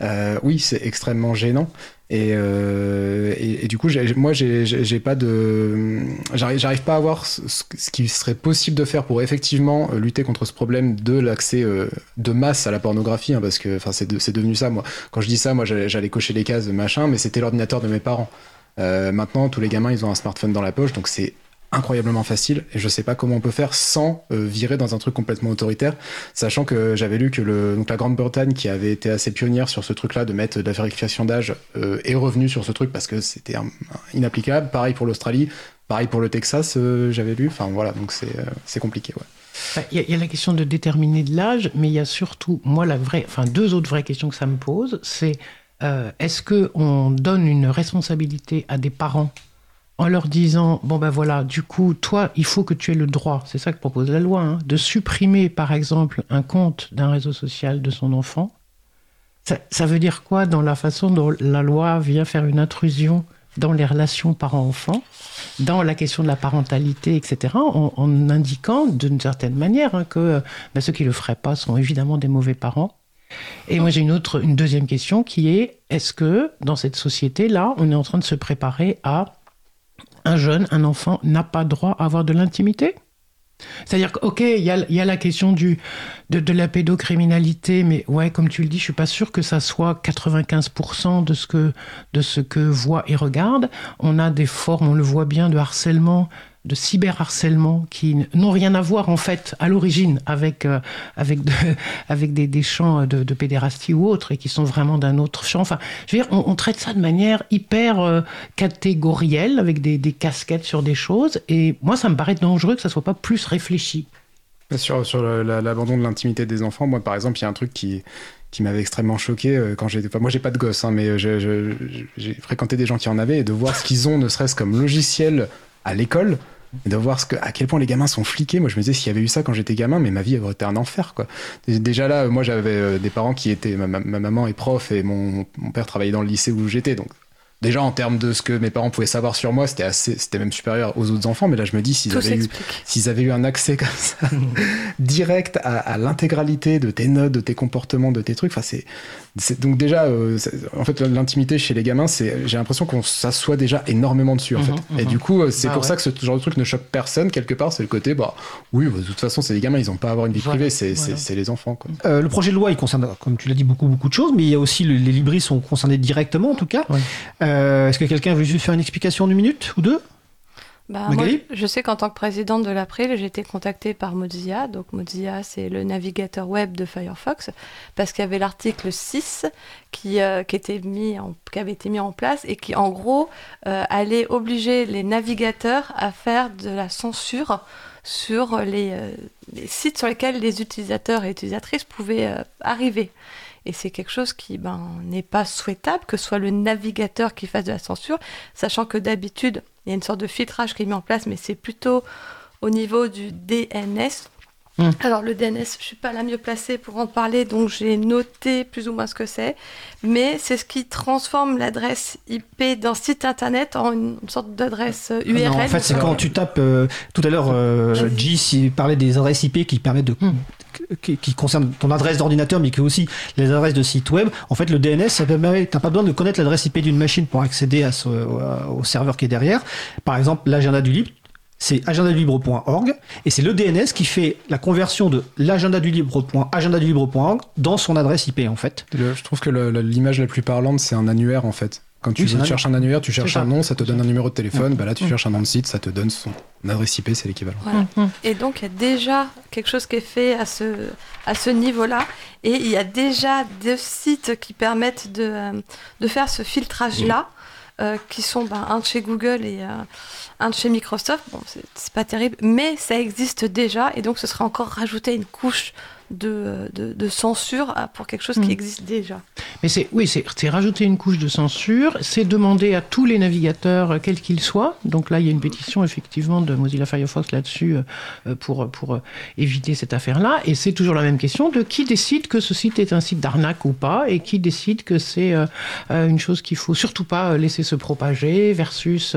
Euh, oui, c'est extrêmement gênant. Et, euh, du coup, moi, j'ai pas de, j'arrive pas à voir ce, qui serait possible de faire pour effectivement euh, lutter contre ce problème de l'accès de masse à la pornographie, hein, parce que, enfin, c'est devenu ça. Moi, quand je dis ça, moi, j'allais cocher les cases, machin, mais c'était l'ordinateur de mes parents. Maintenant, tous les gamins, ils ont un smartphone dans la poche, donc c'est incroyablement facile et je sais pas comment on peut faire sans euh, virer dans un truc complètement autoritaire sachant que j'avais lu que le, donc la Grande-Bretagne qui avait été assez pionnière sur ce truc là de mettre de la vérification d'âge euh, est revenue sur ce truc parce que c'était inapplicable. Pareil pour l'Australie pareil pour le Texas euh, j'avais lu. Enfin voilà donc c'est compliqué il y, a la question de déterminer de l'âge mais il y a surtout moi la vraie enfin deux autres vraies questions que ça me pose c'est est-ce que on donne une responsabilité à des parents en leur disant bon ben voilà, du coup, toi, il faut que tu aies le droit, c'est ça que propose la loi, hein, de supprimer par exemple un compte d'un réseau social de son enfant. Ça, veut dire quoi dans la façon dont la loi vient faire une intrusion dans les relations parents-enfants, dans la question de la parentalité, etc., en, indiquant d'une certaine manière hein, que ben, ceux qui le feraient pas sont évidemment des mauvais parents. Et moi j'ai une autre, une deuxième question qui est est-ce que dans cette société-là, on est en train de se préparer à un jeune, un enfant n'a pas droit à avoir de l'intimité c'est-à-dire ok, il y a, la question du, de, la pédocriminalité, mais ouais, comme tu le dis, je suis pas sûr que ça soit 95% de ce que de ce que voit et regarde. On a des formes, on le voit bien, de harcèlement de cyberharcèlement qui n'ont rien à voir en fait à l'origine avec, euh, avec, avec des, des champs de, pédérastie ou autres et qui sont vraiment d'un autre champ. Enfin, je veux dire, on, traite ça de manière hyper euh, catégorielle avec des, casquettes sur des choses et moi ça me paraît dangereux que ça soit pas plus réfléchi. Sur, sur l'abandon de l'intimité des enfants, moi par exemple, il y a un truc qui, qui m'avait extrêmement choqué euh, quand j'ai. Enfin, moi, j'ai pas de gosse, hein, mais j'ai fréquenté des gens qui en avaient et de voir ce qu'ils ont, ne serait-ce comme logiciel à l'école de voir ce que, à quel point les gamins sont fliqués. Moi, je me disais, s'il y avait eu ça quand j'étais gamin, mais ma vie aurait été un enfer, quoi. Déjà là, moi, j'avais euh, des parents qui étaient, ma, maman est prof et mon, mon père travaillait dans le lycée où j'étais, donc déjà en termes de ce que mes parents pouvaient savoir sur moi, c'était assez, c'était même supérieur aux autres enfants. Mais là, je me dis s'ils avaient eu, s'ils avaient eu un accès comme ça direct à, l'intégralité de tes notes, de tes comportements, de tes trucs. Enfin, c'est, c'est donc déjà, euh, en fait, l'intimité chez les gamins, c'est, j'ai l'impression qu'on s'assoit déjà énormément dessus, en mhm, fait. Et mhm. du coup, euh, c'est bah pour ça que ce genre de truc ne choque personne quelque part. C'est le côté, bah, oui, bah, de toute façon, c'est les gamins, ils n'ont pas à avoir une vie privée, c'est, c'est, les enfants. Quoi. Euh, le projet de loi, il concerne, comme tu l'as dit, beaucoup, beaucoup de choses, mais il y a aussi les libris sont concernés directement, en tout cas. Euh, est-ce que quelqu'un veut juste faire une explication d'une minute ou deux bah, moi, je sais qu'en tant que présidente de l'April, j'ai été contactée par Mozilla. Donc Mozilla, c'est le navigateur web de Firefox, parce qu'il y avait l'article 6 qui, euh, qui, était mis en, qui avait été mis en place et qui, en gros, euh, allait obliger les navigateurs à faire de la censure sur les, les sites sur lesquels les utilisateurs et utilisatrices pouvaient arriver. Et c'est quelque chose qui ben, n'est pas souhaitable que soit le navigateur qui fasse de la censure, sachant que d'habitude, il y a une sorte de filtrage qui est mis en place, mais c'est plutôt au niveau du DNS. Hmm. Alors le DNS, je suis pas la mieux placée pour en parler, donc j'ai noté plus ou moins ce que c'est, mais c'est ce qui transforme l'adresse IP d'un site internet en une sorte d'adresse URL. Non, en fait, c'est quand tu tapes euh, tout à l'heure, euh, G parlait des adresses IP qui permettent de hmm qui, qui, concerne ton adresse d'ordinateur, mais qui est aussi les adresses de site web. En fait, le DNS, ça permet, t'as pas besoin de connaître l'adresse IP d'une machine pour accéder à ce, au serveur qui est derrière. Par exemple, l'agenda du libre, c'est agendadulibre.org et c'est le DNS qui fait la conversion de l'agenda du libre.agendadulibre.org dans son adresse IP en fait. je trouve que l'image la plus parlante c'est un annuaire en fait. Quand tu cherches un annuaire, tu cherches un nom, ça te donne un numéro de téléphone. Bah là, tu cherches un nom de site, ça te donne son adresse IP, c'est l'équivalent. Et donc, il y a déjà quelque chose qui est fait à ce, à ce niveau-là. Et il y a déjà des sites qui permettent de, euh, de faire ce filtrage-là, euh, qui sont bah, un de chez Google et euh, un de chez Microsoft. Bon, c'est pas terrible, mais ça existe déjà. Et donc, ce serait encore rajouter une couche de, de, censure pour quelque chose qui mm. existe déjà. Mais c'est oui, c'est rajouter une couche de censure, c'est demander à tous les navigateurs, euh, quels qu'ils soient. Donc là, il y a une pétition effectivement de Mozilla Firefox là-dessus euh, euh, pour, pour éviter cette affaire-là. Et c'est toujours la même question de qui décide que ce site est un site d'arnaque ou pas, et qui décide que c'est une chose qu'il faut surtout pas laisser se propager versus.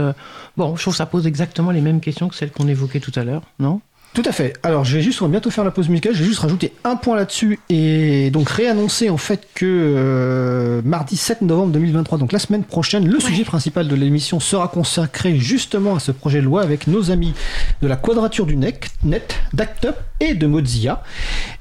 bon, je trouve que ça pose exactement les mêmes questions que celles qu'on évoquait tout à l'heure, non? Tout à fait. Alors, je vais juste, on va bientôt faire la pause musicale. Je vais juste rajouter un point là-dessus et donc réannoncer en fait que euh, mardi 7 novembre 2023, donc la semaine prochaine, le sujet principal de l'émission sera consacré justement à ce projet de loi avec nos amis de la Quadrature du Net, d'Act Up et de Mozilla.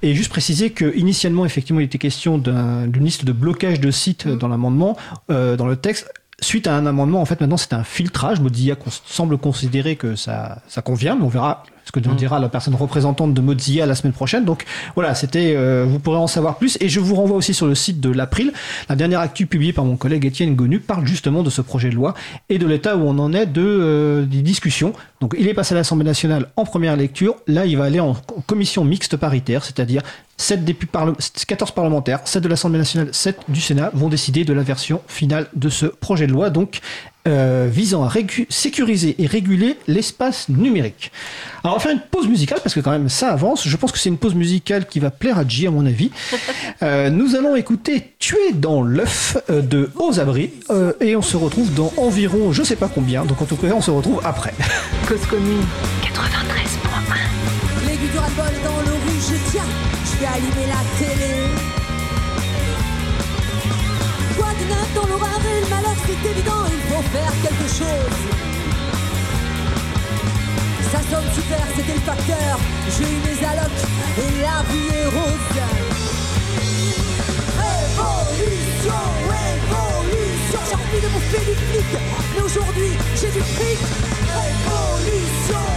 Et juste préciser que initialement, effectivement, il était question d'une liste de blocage de sites dans l'amendement, euh, dans le texte suite à un amendement, en fait, maintenant c'est un filtrage. Mozilla semble considérer que ça, ça convient, mais on verra ce que nous mm. dira la personne représentante de Mozilla la semaine prochaine. Donc voilà, c'était, euh, vous pourrez en savoir plus. Et je vous renvoie aussi sur le site de l'April. La dernière actu publiée par mon collègue Étienne Gonu parle justement de ce projet de loi et de l'état où on en est de euh, des discussions. Donc il est passé à l'Assemblée nationale en première lecture. Là, il va aller en commission mixte paritaire, c'est-à-dire 7 députés 14 parlementaires, 7 de l'Assemblée nationale, 7 du Sénat vont décider de la version finale de ce projet de loi. Donc euh, visant à sécuriser et réguler l'espace numérique. Alors on va faire une pause musicale parce que quand même ça avance. Je pense que c'est une pause musicale qui va plaire à J à mon avis. Euh, nous allons écouter Tuer dans l'œuf euh, de Aux Abris et on se retrouve dans environ je sais pas combien. Donc en tout cas on se retrouve après. Cause commune 93.1 L'aiguille du dans le rouge, tiens, je vais allumer la télé. Quoi de neuf dans l'orage? C'est évident faire quelque chose. Ça sonne super, c'était le facteur. J'ai eu mes allocs et la vie est rose. Révolution, révolution. J'ai envie de bouffer du flic, mais aujourd'hui j'ai du fric. Révolution.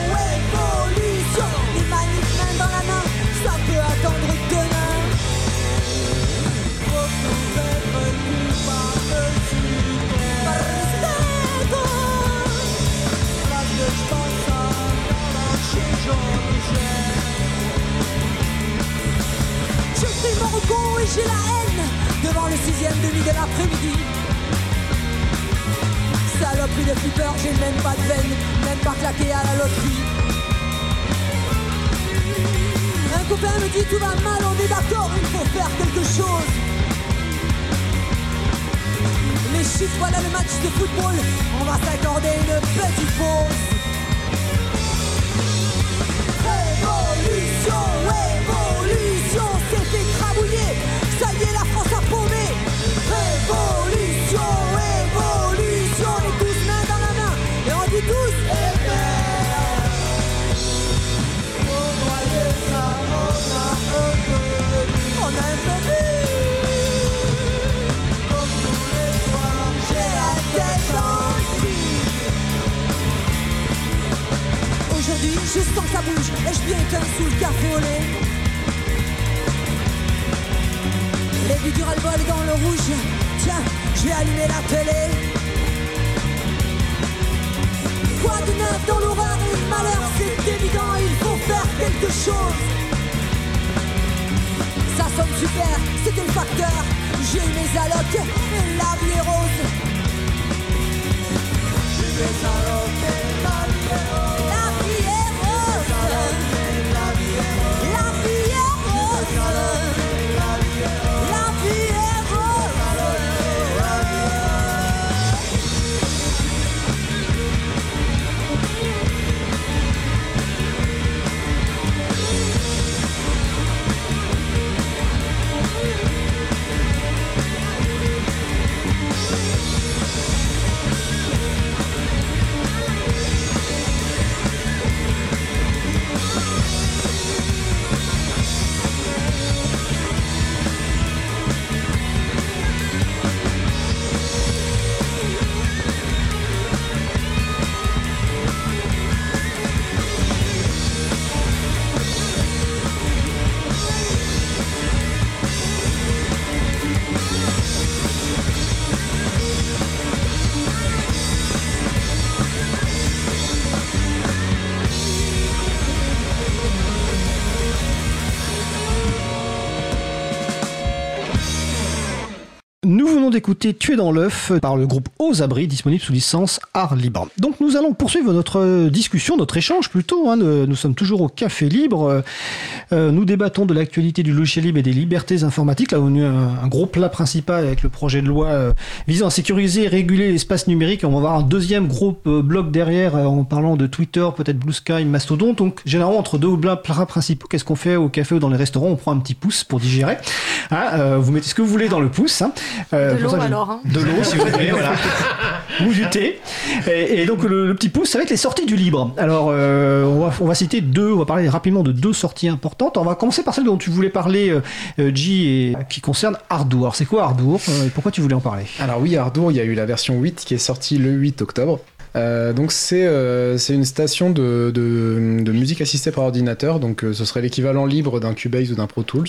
Et j'ai la haine devant le sixième demi de l'après-midi. Saloperie de flipper, j'ai même pas de veine, même pas claqué à la loterie. Un copain me dit tout va mal, on est d'accord, il faut faire quelque chose. Les chiffres, voilà le match de football, on va s'accorder une petite pause. Je sens que ça bouge et je bien éteint sous le café au lait. Les vues du ras-le-bol dans le rouge. Tiens, je vais allumer la télé. Quoi de neuf dans l'horreur et le malheur, c'est évident, il faut faire quelque chose. Ça sonne super, c'était le facteur. J'ai mes allocs et la vie est rose. J'ai mes allocs d'écouter Tuer dans l'œuf par le groupe Aux Abris, disponible sous licence Art Libre. Donc nous allons poursuivre notre discussion, notre échange plutôt. Hein. Nous sommes toujours au Café Libre. Euh, nous débattons de l'actualité du logiciel libre et des libertés informatiques. Là, on a un, un gros plat principal avec le projet de loi euh, visant à sécuriser et réguler l'espace numérique. On va voir un deuxième gros euh, bloc derrière en parlant de Twitter, peut-être Blue Sky, Mastodon. Donc généralement entre deux plats principaux, qu'est-ce qu'on fait au café ou dans les restaurants? On prend un petit pouce pour digérer. Hein, vous mettez ce que vous voulez dans le pouce. Hein. Euh, de l'eau alors. Hein. De l'eau, si vous voulez, voilà. Ou du thé. Et, donc le, petit pouce, ça va être les sorties du libre. Alors euh, on, va, on, va, citer deux, on va parler rapidement de deux sorties importantes. On va commencer par celle dont tu voulais parler, euh, G, et qui concerne Ardour. C'est quoi Ardour? Et Pourquoi tu voulais en parler? Alors oui, Ardour, il y a eu la version 8 qui est sortie le 8 octobre. Euh, donc c'est euh, une station de, de, musique assistée par ordinateur, donc ce serait l'équivalent libre d'un Cubase ou d'un Pro Tools.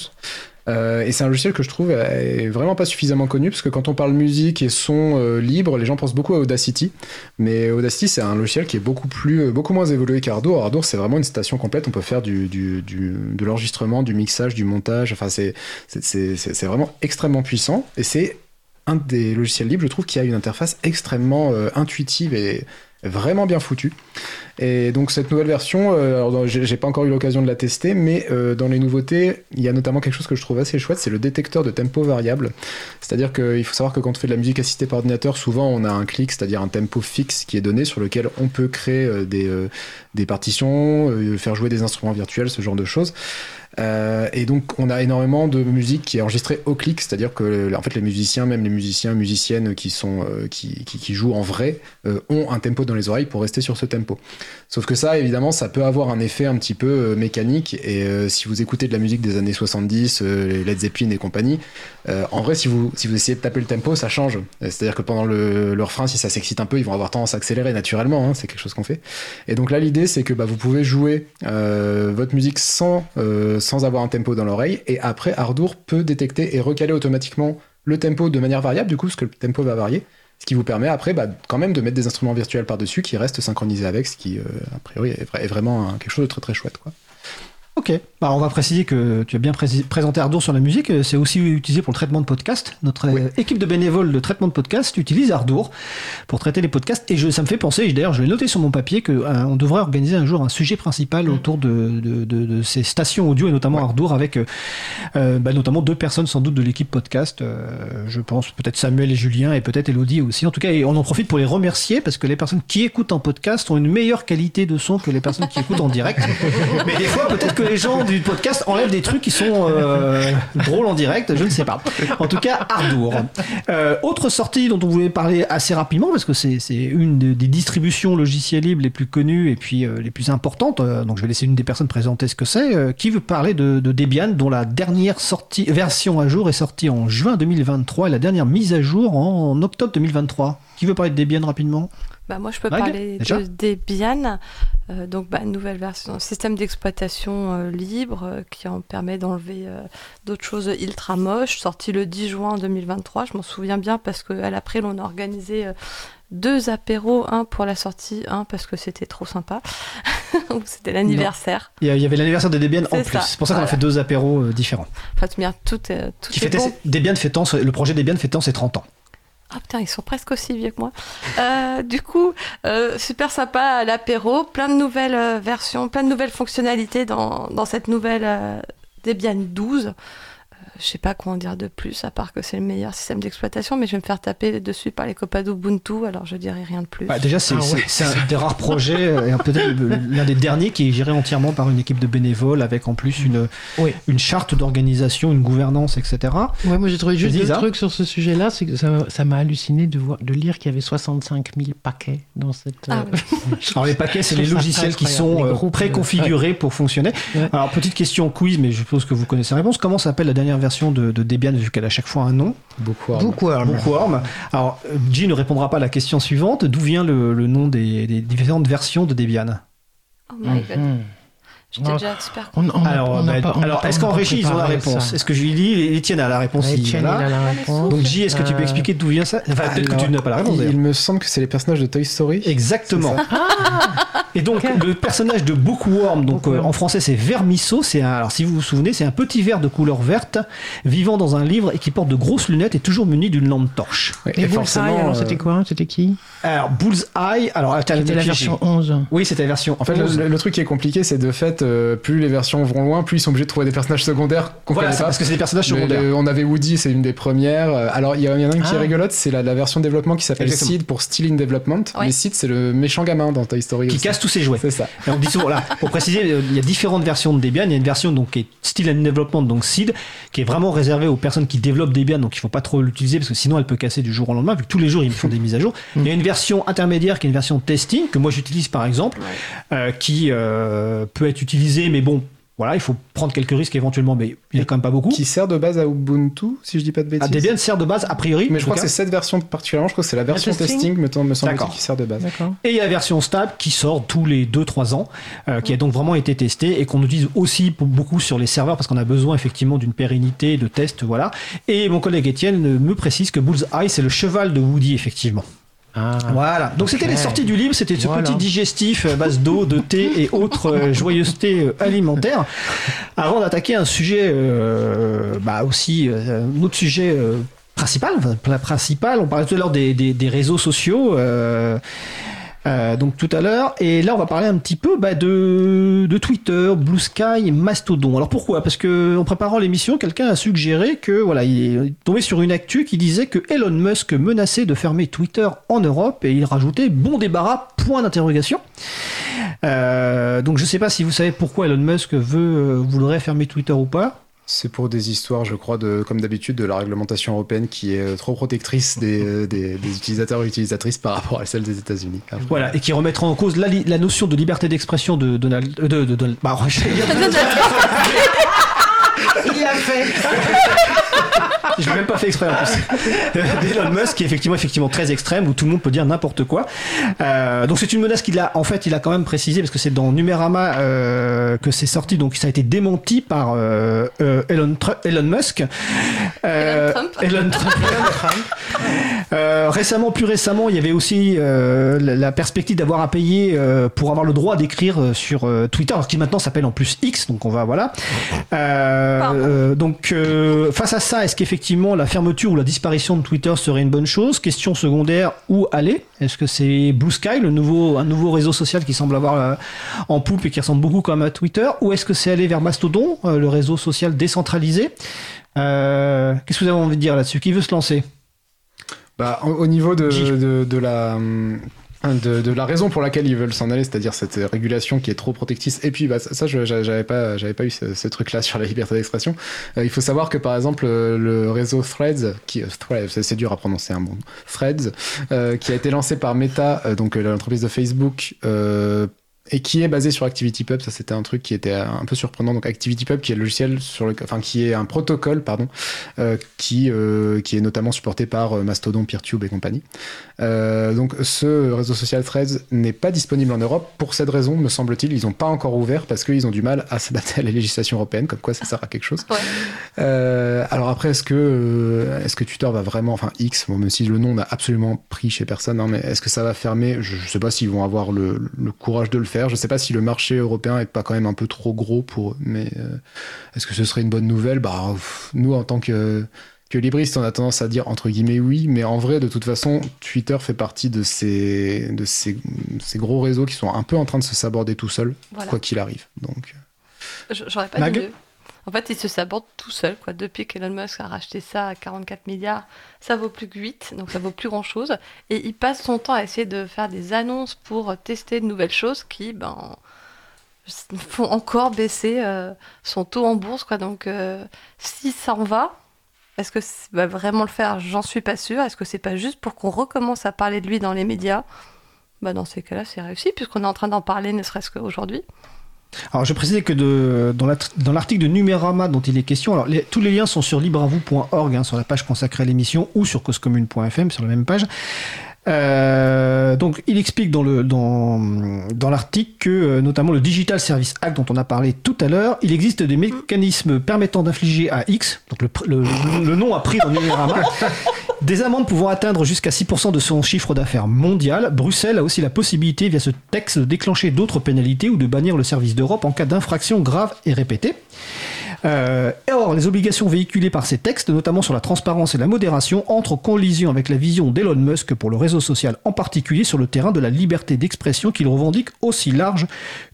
Euh, et c'est un logiciel que je trouve vraiment pas suffisamment connu parce que quand on parle musique et son euh, libre, les gens pensent beaucoup à Audacity. Mais Audacity, c'est un logiciel qui est beaucoup plus, euh, beaucoup moins évolué qu'Ardour. Ardour, c'est vraiment une station complète. On peut faire du, du, de l'enregistrement, du mixage, du montage. Enfin, c'est, vraiment extrêmement puissant. Et c'est un des logiciels libres, je trouve, qui a une interface extrêmement intuitive et vraiment bien foutue. Et donc cette nouvelle version, euh, j'ai pas encore eu l'occasion de la tester, mais euh, dans les nouveautés, il y a notamment quelque chose que je trouve assez chouette, c'est le détecteur de tempo variable. C'est-à-dire qu'il faut savoir que quand on fait de la musique assistée par ordinateur, souvent on a un clic, c'est-à-dire un tempo fixe qui est donné sur lequel on peut créer euh, des partitions, faire jouer des instruments virtuels, ce genre de choses. Euh, et donc on a énormément de musique qui est enregistrée au clic, c'est-à-dire que en fait les musiciens, même les musiciens, musiciennes qui sont euh, qui, jouent en vrai, euh, ont un tempo dans les oreilles pour rester sur ce tempo. Sauf que ça, évidemment, ça peut avoir un effet un petit peu mécanique. Et si vous écoutez de la musique des années 70, les Led Zeppelin et compagnie, en vrai, si vous si vous essayez de taper le tempo, ça change. C'est-à-dire que pendant le, le, refrain, si ça s'excite un peu, ils vont avoir tendance à accélérer naturellement. Hein, c'est quelque chose qu'on fait. Et donc là, l'idée, c'est que bah, vous pouvez jouer votre musique sans sans avoir un tempo dans l'oreille. Et après, Ardour peut détecter et recaler automatiquement le tempo de manière variable, du coup, parce que le tempo va varier. Ce qui vous permet après, bah, quand même, de mettre des instruments virtuels par-dessus qui restent synchronisés avec, ce qui, euh, a priori, est, vraiment quelque chose de très très chouette. Quoi. Ok, bah, on va préciser que tu as bien présenté Ardour sur la musique, c'est aussi utilisé pour le traitement de podcast. Notre euh, équipe de bénévoles de traitement de podcast utilise Ardour pour traiter les podcasts et je, ça me fait penser, d'ailleurs je l'ai noté sur mon papier, qu'on euh, devrait organiser un jour un sujet principal mm. autour de, de, de, ces stations audio et notamment Ardour avec euh, bah, notamment deux personnes sans doute de l'équipe podcast, je pense peut-être Samuel et Julien et peut-être Elodie aussi. En tout cas, et on en profite pour les remercier parce que les personnes qui écoutent en podcast ont une meilleure qualité de son que les personnes qui écoutent en direct. Mais des fois peut-être que les gens du podcast enlèvent des trucs qui sont euh, drôles en direct, je ne sais pas. En tout cas, Ardour. Euh, autre sortie dont on voulait parler assez rapidement, parce que c'est une des distributions logicielles libres les plus connues et puis euh, les plus importantes, donc je vais laisser une des personnes présenter ce que c'est. qui veut parler de, Debian, dont la dernière sortie, version à jour est sortie en juin 2023 et la dernière mise à jour en octobre 2023 Qui veut parler de Debian rapidement? Bah, moi, je peux parler de Debian, euh, donc bah, nouvelle version, système d'exploitation euh, libre euh, qui en permet d'enlever d'autres choses ultra moches, sorti le 10 juin 2023. Je m'en souviens bien parce qu'à l'après, on a organisé deux apéros, un pour la sortie, un parce que c'était trop sympa. c'était l'anniversaire. Il y avait l'anniversaire de Debian en plus. C'est pour ça qu'on a fait deux apéros différents. Enfin, bien, tout, tout qui bon. Debian fêtant, le projet Debian fêtant ses 30 ans. Ah putain, ils sont presque aussi vieux que moi. Euh, du coup, euh, super sympa l'apéro, plein de nouvelles euh, versions, plein de nouvelles fonctionnalités dans, dans cette nouvelle Debian 12 je sais pas quoi en dire de plus, à part que c'est le meilleur système d'exploitation, mais je vais me faire taper dessus par les copains d'Ubuntu, alors je dirais rien de plus. Bah, déjà, c'est ah un des rares projets, et peut-être l'un des derniers qui est géré entièrement par une équipe de bénévoles, avec en plus une, une charte d'organisation, une gouvernance, etc. Ouais, moi j'ai trouvé juste un truc sur ce sujet-là, c'est que ça m'a halluciné de, voir, de lire qu'il y avait 65 000 paquets dans cette. Ah euh, alors les paquets, c'est les logiciels qui sont euh, préconfigurés pour fonctionner. Alors petite question quiz, mais je suppose que vous connaissez la réponse. Comment s'appelle la dernière version de, Debian, vu qu'elle a à chaque fois un nom. Bookworm. Bookworm. Alors, G ne répondra pas à la question suivante. D'où vient le, nom des, différentes versions de Debian? Oh my god. Mhm. J'étais déjà expert. On- on a- Alors, on bah, pas- alors est-ce qu'en régie ils ont la réponse. Est-ce que Julie, Étienne a la réponse il- Etienne, voilà. il a la réponse. Donc J, est-ce que tu peux Euh, expliquer d'où vient ça Enfin, peut-être que tu n'as pas la réponse il, me semble que c'est les personnages de Toy Story. Exactement. Ça. Et donc le personnage de Bookworm, donc euh, en français c'est Vermisseau, c'est un, alors si vous vous souvenez, c'est un petit ver de couleur verte vivant dans un livre et qui porte de grosses lunettes et toujours muni d'une lampe torche. Ouais, Et et Bullseye, alors euh, c'était quoi C'était qui Alors Bullseye, alors C'était la version 11. Oui, c'était la version. En fait, le, 11. le- le truc qui est compliqué, c'est de fait, euh, plus les versions vont loin, plus ils sont obligés de trouver des personnages secondaires qu'on voilà, connaît c'est pas. parce que c'est des personnages secondaires. le- on avait Woody, c'est une des premières. Euh, Alors, il y, en a une qui Ah. est rigolote, c'est la, la version développement qui s'appelle. Sid pour Still in Development. Ouais. Mais Sid, c'est le méchant gamin dans Toy Story. Qui aussi. casse tous ses jouets. C'est ça. Et on dit souvent, voilà, pour préciser, euh, il y a différentes versions de Debian. Il y a une version donc, qui est Still and Development, donc SID, qui est vraiment réservée aux personnes qui développent Debian, donc il faut pas trop l'utiliser parce que sinon elle peut casser du jour au lendemain, vu que tous les jours ils font des mises à jour. Il y a une version intermédiaire qui est une version testing, que moi j'utilise par exemple, euh, qui euh, peut être utilisée, mais bon, voilà, il faut prendre quelques risques éventuellement, mais il y en a quand même pas beaucoup. Qui sert de base à Ubuntu, si je dis pas de bêtises. Ah, Debian sert de base a priori. Mais je crois que c'est cette version particulièrement, je crois que c'est la version testing testing, me, me semble-t-il, qui sert de base. Et il y a la version stable qui sort tous les 2-3 ans, euh, qui a donc vraiment été testée et qu'on utilise aussi pour beaucoup sur les serveurs parce qu'on a besoin effectivement d'une pérennité de test, voilà. Et mon collègue Étienne me précise que Bullseye c'est le cheval de Woody effectivement. Ah. Voilà. Donc c'était les sorties du livre, c'était ce Voilà. petit digestif à base d'eau, de thé et autres euh, joyeusetés euh, alimentaires. Avant d'attaquer un sujet, euh, bah aussi euh, un autre sujet. euh, Principal, enfin, pla- principal, on parlait tout à l'heure des, des- des réseaux sociaux, euh, donc tout à l'heure, et là on va parler un petit peu bah, de, de Twitter, Blue Sky, Mastodon. Alors pourquoi? Parce que en préparant l'émission, quelqu'un a suggéré que voilà, il est tombé sur une actu qui disait que Elon Musk menaçait de fermer Twitter en Europe, et il rajoutait bon débarras point d'interrogation. Euh, donc je sais pas si vous savez pourquoi Elon Musk veut euh, voudrait fermer Twitter ou pas. C'est pour des histoires, je crois, de, comme d'habitude, de la réglementation européenne qui est euh, trop protectrice des, euh, des, des utilisateurs et utilisatrices par rapport à celle des États-Unis. Après, Voilà, et qui remettra en cause la, li- la notion de liberté d'expression de Donald. euh, de, de, Donald- bah, Il l'a fait Je l'ai même pas fait exprès en plus. D'Elon Musk, qui est effectivement, effectivement très extrême, où tout le monde peut dire n'importe quoi. Euh, donc c'est une menace qu'il a, en fait, il a quand même précisé, parce que c'est dans Numérama euh, que c'est sorti, donc ça a été démenti par euh, Elon, Elon Musk. Elon Trump. Elon Trump. Récemment, plus récemment, il y avait aussi la, perspective d'avoir à payer pour avoir le droit d'écrire sur Twitter, qui maintenant s'appelle en plus X, donc on va voilà. Donc face à ça, est-ce qu'effectivement la fermeture ou la disparition de Twitter serait une bonne chose. Question secondaire, où aller? Est-ce que c'est Blue Sky, le nouveau, un nouveau réseau social qui semble avoir euh, en poupe et qui ressemble beaucoup comme à Twitter? Ou est-ce que c'est aller vers Mastodon, euh, le réseau social décentralisé? Euh, Qu'est-ce que vous avez envie de dire là-dessus? Qui veut se lancer? Bah, au, au niveau de, J. de, de la. Hum, De, de la raison pour laquelle ils veulent s'en aller, c'est-à-dire cette régulation qui est trop protectrice. Et puis, bah, ça, j'avais pas, j'avais pas eu ce, truc-là sur la liberté d'expression. Euh, il faut savoir que, par exemple, euh, le réseau Threads, qui, euh, c'est dur à prononcer un bon nom, Threads, qui a été lancé par Meta, donc l'entreprise de Facebook, et qui est basé sur ActivityPub. Ça, c'était un truc qui était un peu surprenant. Donc, ActivityPub, qui est le logiciel sur le, enfin, qui est un protocole, pardon, euh, qui, euh, qui est notamment supporté par euh, Mastodon, PeerTube et compagnie. Euh, donc, ce réseau social Threads n'est pas disponible en Europe. Pour cette raison, me semble-t-il, ils n'ont pas encore ouvert parce qu'ils ont du mal à s'adapter à la législation européenne, comme quoi ça sert à quelque chose. Ouais. Alors après, est-ce que, est-ce que Twitter va vraiment, enfin X, bon, même si le nom n'a absolument pris chez personne, hein, mais est-ce que ça va fermer? Je ne sais pas s'ils vont avoir le, le courage de le faire. Je ne sais pas si le marché européen est pas quand même un peu trop gros pour eux. Mais euh, est-ce que ce serait une bonne nouvelle? Bah, pff, nous en tant que que libristes, on a tendance à dire entre guillemets oui, mais en vrai, de toute façon, Twitter fait partie de ces, de ces, ces gros réseaux qui sont un peu en train de se saborder tout seuls, Voilà. quoi qu'il arrive. Donc, Je- J'aurais pas Mag? dit mieux. En fait, il se saborde tout seul. Quoi. Depuis qu'Elon Musk a racheté ça à 44 milliards, ça vaut plus que 8, donc ça vaut plus grand-chose. Et il passe son temps à essayer de faire des annonces pour tester de nouvelles choses qui ben, font encore baisser euh, son taux en bourse. Donc, euh, si ça en va, est-ce que va vraiment le faire? J'en suis pas sûre. Est-ce que c'est pas juste pour qu'on recommence à parler de lui dans les médias? Bah, Dans ces cas-là, c'est réussi, puisqu'on est en train d'en parler ne serait-ce qu'aujourd'hui. Alors, je précise que de, dans la- dans l'article de Numérama dont il est question, alors tous les liens sont sur libreavou.org, hein, sur la page consacrée à l'émission, ou sur causecommune.fm, sur la même page. Euh, donc, il explique dans le dans dans l'article que euh, notamment le Digital Service Act dont on a parlé tout à l'heure, il existe des mécanismes permettant d'infliger à X, donc le, pr- le, le nom a pris dans Numérama, des amendes pouvant atteindre jusqu'à 6% de son chiffre d'affaires mondial. Bruxelles a aussi la possibilité, via ce texte, de déclencher d'autres pénalités ou de bannir le service d'Europe en cas d'infraction grave et répétée. Euh, et or, les obligations véhiculées par ces textes, notamment sur la transparence et la modération, entrent en collision avec la vision d'Elon Musk pour le réseau social, en particulier sur le terrain de la liberté d'expression qu'il revendique aussi large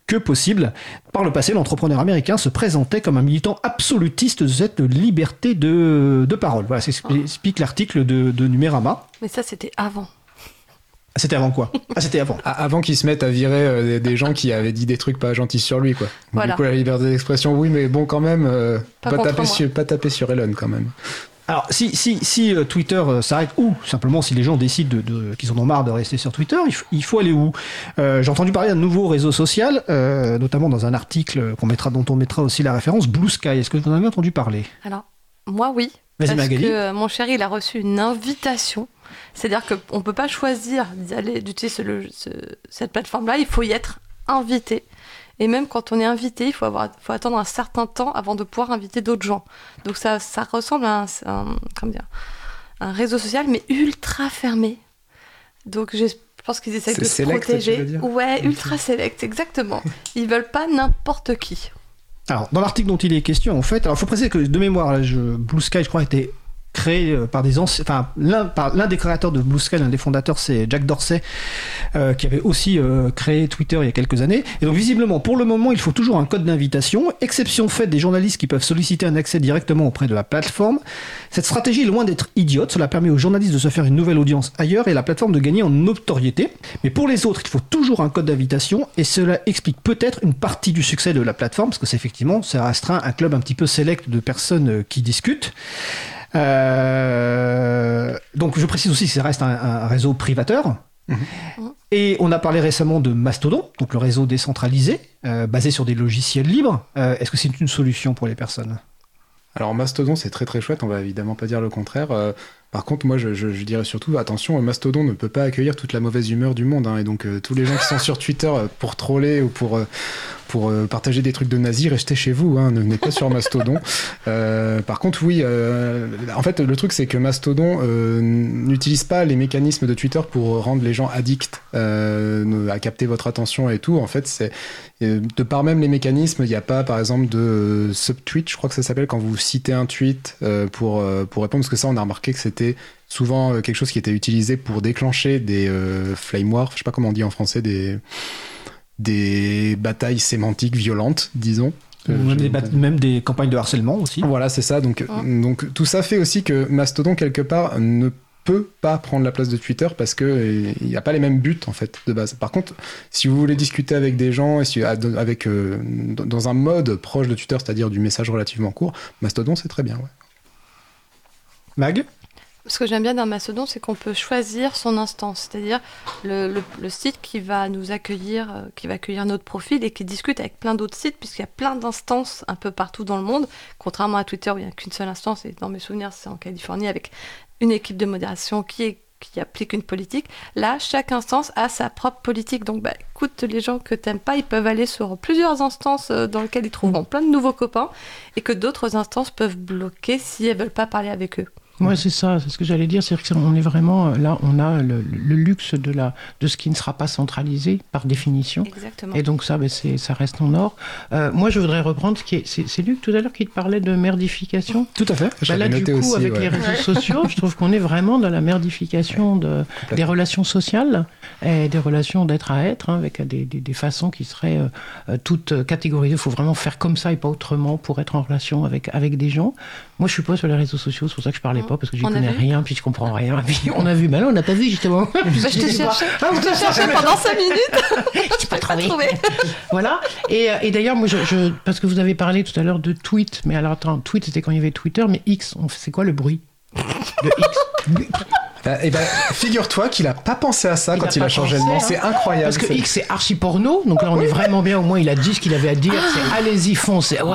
que possible. Par le passé, l'entrepreneur américain se présentait comme un militant absolutiste de cette liberté de, de parole. Voilà, c'est ce qu'explique l'article de, de Numérama. Mais ça, c'était avant. Ah, C'était avant quoi? Ah, c'était avant. Avant qu'ils se mettent à virer euh, des, gens qui avaient dit des trucs pas gentils sur lui, quoi. Voilà. Du coup, la liberté d'expression, oui, mais bon, quand même, euh, Pas taper sur, pas taper sur Elon, quand même. Alors, si, si, si euh, Twitter euh, s'arrête, ou simplement si les gens décident de, de- qu'ils en ont marre de rester sur Twitter, il, faut aller où? Euh, J'ai entendu parler d'un nouveau réseau social, euh, notamment dans un article qu'on mettra, dont on mettra aussi la référence, Blue Sky. Est-ce que vous en avez entendu parler? Alors, moi, oui. Parce Magali. que euh, mon chéri, il a reçu une invitation. C'est-à-dire qu'on ne peut pas choisir d'aller d'utiliser ce- ce- cette plateforme-là, il faut y être invité. Et même quand on est invité, il faut, avoir, faut attendre un certain temps avant de pouvoir inviter d'autres gens. Donc ça, ça ressemble à un, un- comment dire, un réseau social, mais ultra fermé. Donc je pense qu'ils essaient de se protéger. Ouais, ultra select, exactement. Ils veulent pas n'importe qui. Alors, dans l'article dont il est question, en fait, alors faut préciser que de mémoire, là, je- Blue Sky, je crois, été créé euh, par des anciens, enfin, l'un des créateurs de Blue l'un des fondateurs, c'est Jack Dorsey, euh, qui avait aussi euh, créé Twitter il y a quelques années. Et donc, visiblement, pour le moment, il faut toujours un code d'invitation, exception faite des journalistes qui peuvent solliciter un accès directement auprès de la plateforme. Cette stratégie est loin d'être idiote, cela permet aux journalistes de se faire une nouvelle audience ailleurs et la plateforme de gagner en notoriété. Mais pour les autres, il faut toujours un code d'invitation et cela explique peut-être une partie du succès de la plateforme parce que c'est effectivement, ça restreint un club un petit peu sélect de personnes qui discutent. Euh, donc je précise aussi que ça reste un, un réseau privateur. Et on a parlé récemment de Mastodon, donc le réseau décentralisé, euh, basé sur des logiciels libres. Euh, Est-ce que c'est une solution pour les personnes? Alors Mastodon c'est très très chouette, on va évidemment pas dire le contraire. Euh, par contre moi je, je- je dirais surtout attention, Mastodon ne peut pas accueillir toute la mauvaise humeur du monde hein, et donc tous les gens qui sont sur Twitter pour troller ou pour pour euh, partager des trucs de nazis, restez chez vous, hein, ne venez pas sur Mastodon. Euh, par contre oui, euh, en fait le truc c'est que Mastodon n'utilise pas les mécanismes de Twitter pour rendre les gens addicts à capter votre attention et tout. En fait c'est de par même les mécanismes, il n'y a pas par exemple de subtweet, je crois que ça s'appelle quand vous citez un tweet pour, pour répondre, parce que ça on a remarqué que c'était souvent quelque chose qui était utilisé pour déclencher des euh, flame wars, je sais pas comment on dit en français, des, des batailles sémantiques violentes, disons. Euh, Même des, bat- même des campagnes de harcèlement aussi. voilà, c'est ça. Donc, donc tout ça fait aussi que Mastodon, quelque part, ne peut pas prendre la place de Twitter parce que il n'y a pas les mêmes buts en fait de base. Par contre, si vous voulez discuter avec des gens et si, avec euh, dans dans un mode proche de Twitter, c'est-à-dire du message relativement court, Mastodon c'est très bien. Ouais. Mag? Ce que j'aime bien dans Mastodon, c'est qu'on peut choisir son instance, c'est-à-dire le, site qui va nous accueillir, euh, qui va accueillir notre profil et qui discute avec plein d'autres sites, puisqu'il y a plein d'instances un peu partout dans le monde, contrairement à Twitter où il n'y a qu'une seule instance, et dans mes souvenirs, c'est en Californie avec une équipe de modération qui applique une politique. Là, chaque instance a sa propre politique. Donc, bah, écoute, les gens que t'aimes pas, ils peuvent aller sur plusieurs instances euh, dans lesquelles ils trouveront plein de nouveaux copains et que d'autres instances peuvent bloquer si elles veulent pas parler avec eux. Ouais, c'est ça, c'est ce que j'allais dire, c'est qu'on est vraiment là, on a le, le luxe de la de ce qui ne sera pas centralisé par définition. Exactement. Et donc ça, ben, c'est ça reste en or. Euh, moi, je voudrais reprendre ce qui est, c'est c'est Luc tout à l'heure qui te parlait de merdification. Tout à fait. Bah là, du coup, aussi, avec ouais. les réseaux sociaux, je trouve qu'on est vraiment dans la merdification de, des relations sociales et des relations d'être à être, hein, avec des, des, des façons qui seraient euh, euh, toutes catégorisées. Il faut vraiment faire comme ça et pas autrement pour être en relation avec, avec des gens. Moi, je suis pas sur les réseaux sociaux, c'est pour ça que je parlais pas, parce que j'y connais rien, puis je comprends rien. Puis on a vu, mais là, on n'a pas vu, justement. Bah, je te cherchais, je te cherchais pendant 5 minutes. Je pas trouvé. voilà. Et, euh, et d'ailleurs, moi, je, je- parce que vous avez parlé tout à l'heure de tweet, mais alors attends, tweet c'était quand il y avait Twitter, mais X, c'est quoi le bruit? De X eh ben, figure-toi qu'il a pas pensé à ça Il quand a il a changé le pensé, nom. hein. C'est incroyable. Parce que c'est- X c'est archi porno, donc là on est vraiment bien. Au moins il a dit ce qu'il avait à dire. C'est allez-y foncez. Waouh,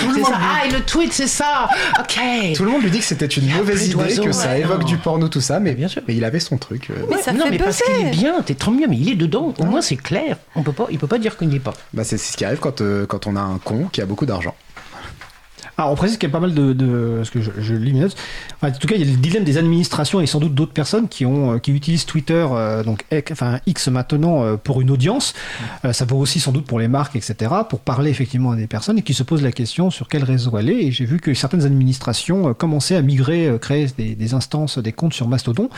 tout le c'est monde ça. lui- Ah et le tweet c'est ça. Ok. Tout le monde lui dit que c'était une mauvaise idée, que ça évoque non. du porno, tout ça, mais Bien sûr. mais il avait son truc. euh. Mais ça non fait mais parce qu'il est bien, t'es trop bien, mais il est dedans. Au moins c'est clair. On peut pas, il peut pas dire qu'il n'y est pas. Bah, c'est c'est ce qui arrive quand, euh, quand on a un con qui a beaucoup d'argent. Alors, on précise qu'il y a pas mal de. de parce que je, je lis mes notes. Enfin, en tout cas, il y a le dilemme des administrations et sans doute d'autres personnes qui, ont, euh, qui utilisent Twitter, euh, donc X- enfin, X maintenant, euh, pour une audience. Euh, ça vaut aussi sans doute pour les marques, etc., pour parler effectivement à des personnes et qui se posent la question sur quel réseau aller. Et j'ai vu que certaines administrations commençaient à migrer, créer des, des instances, des comptes sur Mastodon.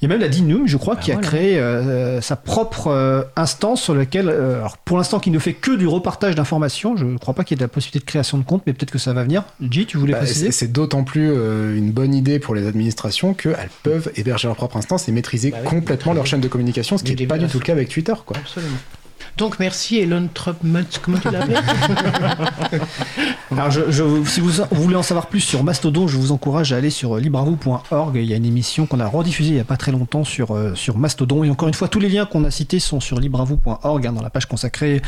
Il y a même la DINUM, je crois, qui voilà. a créé sa propre instance sur laquelle, alors pour l'instant, qui ne fait que du repartage d'informations. Je ne crois pas qu'il y ait de la possibilité de création de compte, mais peut-être que ça va venir. J, tu voulais Bah, préciser c'est d'autant plus euh, une bonne idée pour les administrations qu'elles peuvent héberger leur propre instance et maîtriser Bah oui, complètement leur chaîne de communication, ce qui n'est pas du tout le cas avec Twitter. Quoi. Absolument. Donc merci Elon Trump, comment tu l'appelles Alors, je, je- si vous voulez en savoir plus sur Mastodon, je vous encourage à aller sur libravou.org. Il y a une émission qu'on a rediffusée il n'y a pas très longtemps sur, euh, sur Mastodon. Et encore une fois, tous les liens qu'on a cités sont sur libravou.org, hein, dans la page consacrée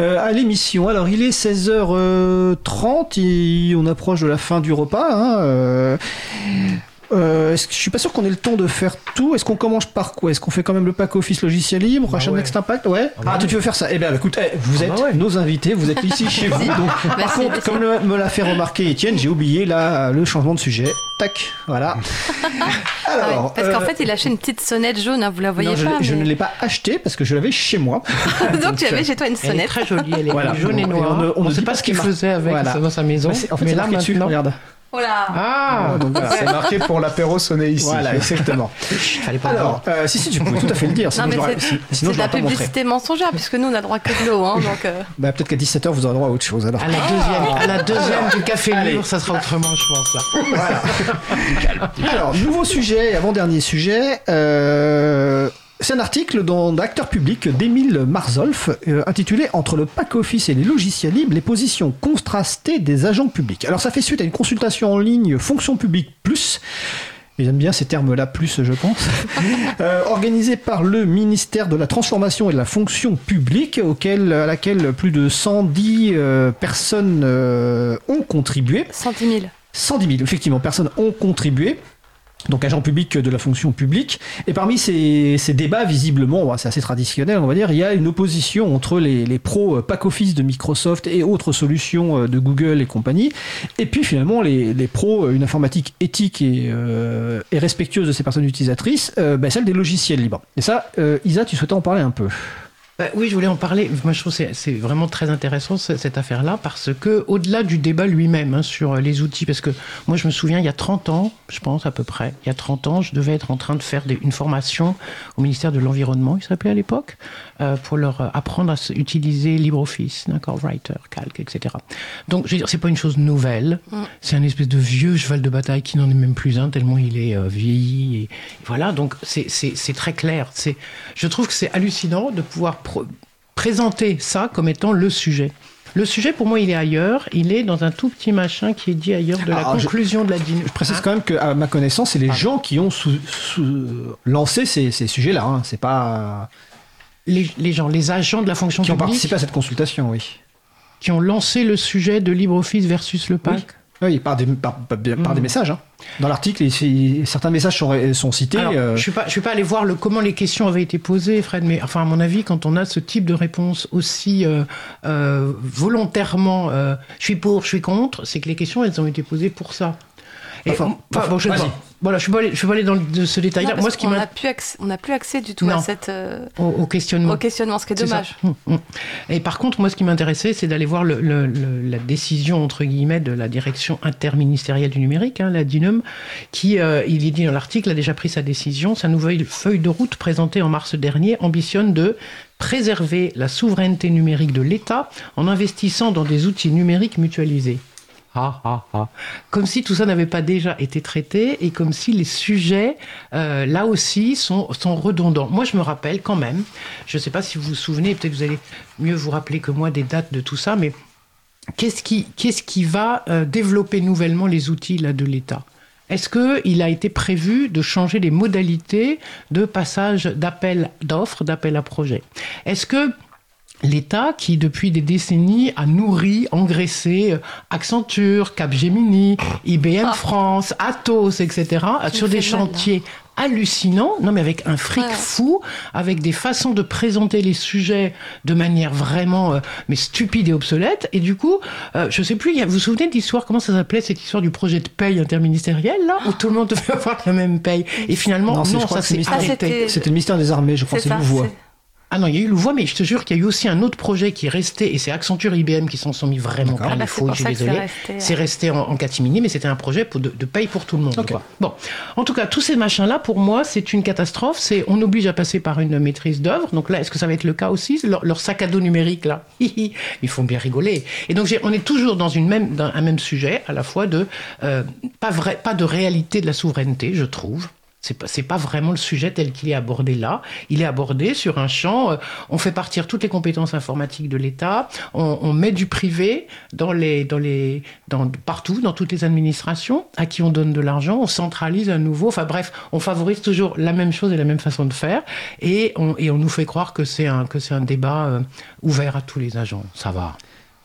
euh, à l'émission. Alors, il est 16h30 et on approche de la fin du repas. hein, euh, euh, est-ce que- je suis pas sûr qu'on ait le temps de faire tout. Est-ce qu'on commence par quoi? Est-ce qu'on fait quand même le pack Office logiciel libre, Bah Rachat ouais. Next Impact? Ouais. Ah bah Ah, oui. tu veux faire ça? Eh bien, écoute, eh, vous Ah êtes bah ouais. nos invités, vous êtes ici chez vous. Donc, par Merci, contre, comme le- me l'a fait remarquer Étienne, j'ai oublié là le changement de sujet. Tac, voilà. Ouais, parce qu'en euh, fait, il a acheté une petite sonnette jaune, hein, vous la voyez non, je, pas. je mais- ne l'ai pas acheté parce que je l'avais chez moi. Donc tu avais chez toi une Elle est sonnette. très jolie, elle est Voilà. jaune et noire. On ne sait pas ce ce qui qu'il faisait avec dans sa maison. Mais c'est- en fait, là maintenant. regarde. Oh là Ah, Donc, voilà. C'est marqué pour l'apéro sonné ici. Voilà, exactement. fallait pas le Alors, voir. euh, si, si, tu peux tout à fait le dire. Non, Sinon, mais je l'aurais- c'est de la publicité mensongère, puisque nous, on a droit que de l'eau. Hein, donc, euh, Bah, peut-être qu'à 17h, vous aurez droit à autre chose. Alors. À la deuxième, à la deuxième du café ça sera autrement, je pense. Là. Alors, nouveau sujet, avant-dernier sujet. euh, c'est un article dans d'acteur public d'Émile Marzolf euh, intitulé Entre le pack office et les logiciels libres, les positions contrastées des agents publics. Alors, ça fait suite à une consultation en ligne Fonction publique plus. J'aime bien ces termes-là, plus, je pense. Euh, organisée par le ministère de la Transformation et de la Fonction publique, auquel, à laquelle plus de 110 euh, personnes euh, ont contribué. 110 000. 110 000, effectivement, personnes ont contribué. Donc agents publics de la fonction publique. Et parmi ces, ces débats, visiblement, c'est assez traditionnel, on va dire, il y a une opposition entre les, les pros euh, pack office de Microsoft et autres solutions euh, de Google et compagnie, et puis finalement les, les pros, euh, une informatique éthique et, euh, et respectueuse de ces personnes utilisatrices, bah, celle des logiciels libres. Et ça, euh, Isa, tu souhaitais en parler un peu? Bah oui, je voulais en parler. Moi, je trouve que c'est- vraiment très intéressant ce- cette affaire-là parce que, au-delà du débat lui-même hein, sur euh, les outils, parce que moi, je me souviens, il y a 30 ans, je pense à peu près, il y a 30 ans, je devais être en train de faire des- une formation au ministère de l'Environnement, il s'appelait à l'époque, euh, pour leur euh, apprendre à utiliser LibreOffice, d'accord, Writer, Calc, etc. Donc, je veux dire, c'est pas une chose nouvelle. C'est un espèce de vieux cheval de bataille qui n'en est même plus un tellement il est euh, vieilli. Et, voilà, donc c'est- très clair. Je trouve que c'est hallucinant de pouvoir présenter ça comme étant le sujet. Le sujet, pour moi, il est ailleurs. Il est dans un tout petit machin qui est dit ailleurs de la Alors, je- conclusion de la dîne. Je précise quand même qu'à ma connaissance, c'est les gens qui ont sous- sous- lancé ces, ces sujets-là. hein. C'est pas Les, les gens, les agents de la fonction qui ont participé à cette consultation, oui. qui ont lancé le sujet de LibreOffice versus le. Oui, par des, par, par- par des messages. hein. Dans l'article, certains messages sont, sont cités. Alors, euh, Je suis je suis pas allé voir le, comment les questions avaient été posées, Fred, mais enfin à mon avis, quand on a ce type de réponse aussi euh, euh, volontairement, je suis pour, je suis contre, c'est que les questions elles ont été posées pour ça. Et, Enfin, enfin, bon, je, vas-y. voilà, je suis pas allé, je suis pas allé dans de ce détail-là. Moi, ce qui m'a n'a plus accès, on n'a plus accès du tout Non. à cette, euh, au, au questionnement. au questionnement, ce qui est dommage. Hum, hum. Et par contre, moi, ce qui m'intéressait, c'est d'aller voir le- le- le- la décision, entre guillemets, de la direction interministérielle du numérique, hein, la DINUM, qui, euh, il est dit dans l'article, a déjà pris sa décision. Sa nouvelle feuille de route présentée en mars dernier ambitionne de préserver la souveraineté numérique de l'État en investissant dans des outils numériques mutualisés. Ah, ah, ah. Comme si tout ça n'avait pas déjà été traité et comme si les sujets, euh, là aussi, sont, redondants. Moi, je me rappelle quand même, je ne sais pas si vous vous souvenez, peut-être vous allez mieux vous rappeler que moi des dates de tout ça, mais qu'est-ce qui, qu'est-ce qui va euh, développer nouvellement les outils là, de l'État? Est-ce qu'il a été prévu de changer les modalités de passage d'appel d'offres, d'appel à projet Est-ce que l'État qui, depuis des décennies, a nourri, engraissé euh, Accenture, Capgemini, IBM Ah. France, Atos, etc., sur des là. chantiers hallucinants, non mais avec un fric Ouais. fou, avec des façons de présenter les sujets de manière vraiment euh, mais stupide et obsolète. Et du coup, euh, je sais plus, vous vous souvenez de l'histoire, comment ça s'appelait cette histoire du projet de paye interministériel là, où tout le monde devait avoir la même paye? Et finalement, Non, non, ça s'est ministère- arrêté. C'était le ministère des Armées, je crois, c'est c'est- Ah non, il y a eu Louvois, mais je te jure qu'il y a eu aussi un autre projet qui est resté, et c'est Accenture IBM qui s'en sont mis vraiment plein Ah les bah, faux, je suis désolé. resté, C'est resté en, en catimini, mais c'était un projet pour de, de paye pour tout le monde. Quoi. Bon, en tout cas, tous ces machins-là, pour moi, c'est une catastrophe. C'est on oblige à passer par une maîtrise d'œuvre. Donc là, est-ce que ça va être le cas aussi? Leur, leur sac à dos numérique là, ils font bien rigoler. Et donc on est toujours dans une même, dans un même sujet, à la fois de euh, pas vrai, pas de réalité de la souveraineté, je trouve. C'est pas, pas vraiment le sujet tel qu'il est abordé là. Il est abordé sur un champ. euh, on fait partir toutes les compétences informatiques de l'État. On, on met du privé dans les, dans les, dans, partout, dans toutes les administrations, à qui on donne de l'argent. On centralise à nouveau. Enfin bref, on favorise toujours la même chose et la même façon de faire. Et on, et on nous fait croire que c'est un, que c'est un débat euh, ouvert à tous les agents. Ça va.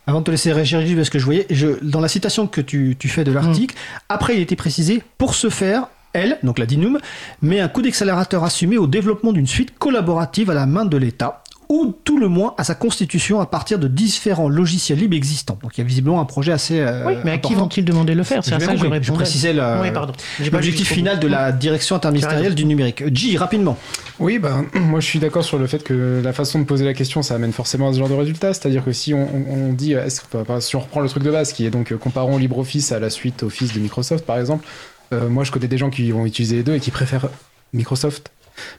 Avant de te laisser réagir, parce que je voyais, je, dans la citation que tu, tu fais de l'article, après il était précisé, pour ce faire, elle, donc la DINUM, met un coup d'accélérateur assumé au développement d'une suite collaborative à la main de l'État, ou tout le moins à sa constitution à partir de différents logiciels libres existants. Donc il y a visiblement un projet assez. euh, oui, mais à qui vont-ils demander de le faire? C'est à bien ça que je compris. Je répondais. précisais Oui, l'objectif jusqu'au final de la direction interministérielle du numérique. J, rapidement. Oui, bah, moi je suis d'accord sur le fait que la façon de poser la question, ça amène forcément à ce genre de résultat. C'est-à-dire que si on, dit, euh, est-ce que- enfin, si on reprend le truc de base, qui est donc euh, comparons LibreOffice à la suite Office de Microsoft, par exemple, euh, moi je connais des gens qui vont utiliser les deux et qui préfèrent Microsoft.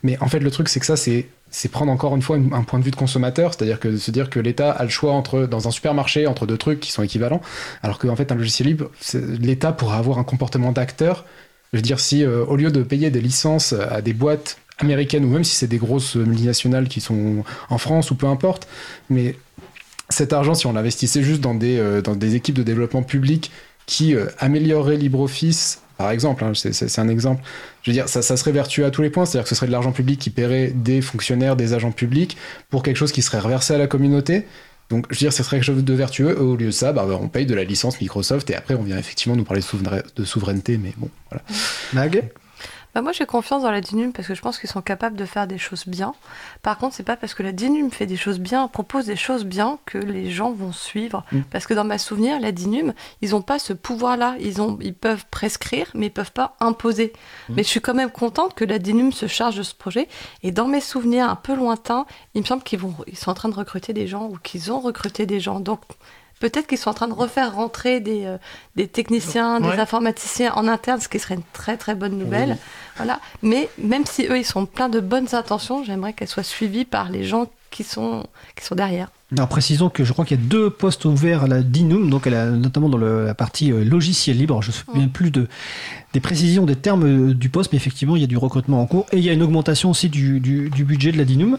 Mais en fait, le truc, c'est que ça, c'est prendre encore une fois un point de vue de consommateur, c'est-à-dire que se dire que l'État a le choix entre dans un supermarché entre deux trucs qui sont équivalents, alors qu'en fait un logiciel libre, l'État pourra avoir un comportement d'acteur. Je veux dire, si euh, au lieu de payer des licences à des boîtes américaines ou même si c'est des grosses multinationales qui sont en France ou peu importe, mais cet argent, si on l'investissait juste dans des, euh, dans des équipes de développement public qui euh, amélioreraient LibreOffice, par exemple, hein, c'est- un exemple, je veux dire, ça, serait vertueux à tous les points, c'est-à-dire que ce serait de l'argent public qui paierait des fonctionnaires, des agents publics pour quelque chose qui serait reversé à la communauté. Donc, je veux dire, ce serait quelque chose de vertueux. Au lieu de ça, bah, on paye de la licence Microsoft et après, on vient effectivement nous parler de souveraineté, mais bon, voilà. Mag? Bah moi j'ai confiance dans la DINUM parce que je pense qu'ils sont capables de faire des choses bien. Par contre, c'est pas parce que la DINUM fait des choses bien, propose des choses bien que les gens vont suivre. Mm. Parce que dans ma souvenir, la DINUM, ils ont pas ce pouvoir-là. Ils ont, ils peuvent prescrire, mais ils peuvent pas imposer. Mm. Mais je suis quand même contente que la DINUM se charge de ce projet. Et dans mes souvenirs un peu lointains, il me semble qu'ils vont, ils sont en train de recruter des gens ou qu'ils ont recruté des gens. Donc Peut-être qu'ils sont en train de refaire rentrer des, euh, des techniciens, Ouais. des informaticiens en interne, ce qui serait une très très bonne nouvelle. Voilà. Mais même si eux, ils sont pleins de bonnes intentions, j'aimerais qu'elles soient suivies par les gens qui sont, qui sont derrière. Alors précisons que je crois qu'il y a deux postes ouverts à la DINUM, donc elle a, notamment dans le- la partie euh, logiciel libre. Je ne me souviens plus de, des précisions des termes euh, du poste, mais effectivement il y a du recrutement en cours et il y a une augmentation aussi du, du- du budget de la DINUM.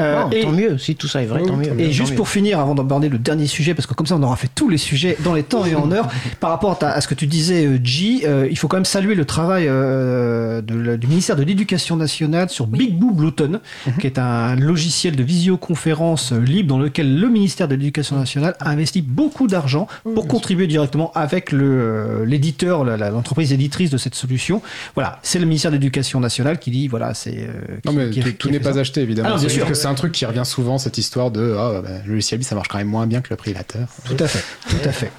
Euh, Oh, et, Tant mieux, si tout ça est vrai, Oui, tant oui, mieux. et Tant juste mieux. pour finir, avant d'aborder le dernier sujet, parce que comme ça on aura fait tous les sujets dans les temps et en heure, par rapport à, à ce que tu disais, G, euh, il faut quand même saluer le travail euh, de la- du ministère de l'Éducation nationale sur Big Blue Blueton, qui est un logiciel de visioconférence libre dans lequel le ministère de l'Éducation nationale a investi beaucoup d'argent pour contribuer directement avec l'éditeur, l'entreprise éditrice de cette solution. Voilà, c'est le ministère de l'Éducation nationale qui dit, voilà, c'est... euh, qui- Non, mais qui- tout, n'est pas ça. acheté, évidemment. Ah non, c'est bien juste sûr. que c'est un truc qui revient souvent, cette histoire de ah, bah, le logiciel ça marche quand même moins bien que le privateur. Tout à fait, tout à fait.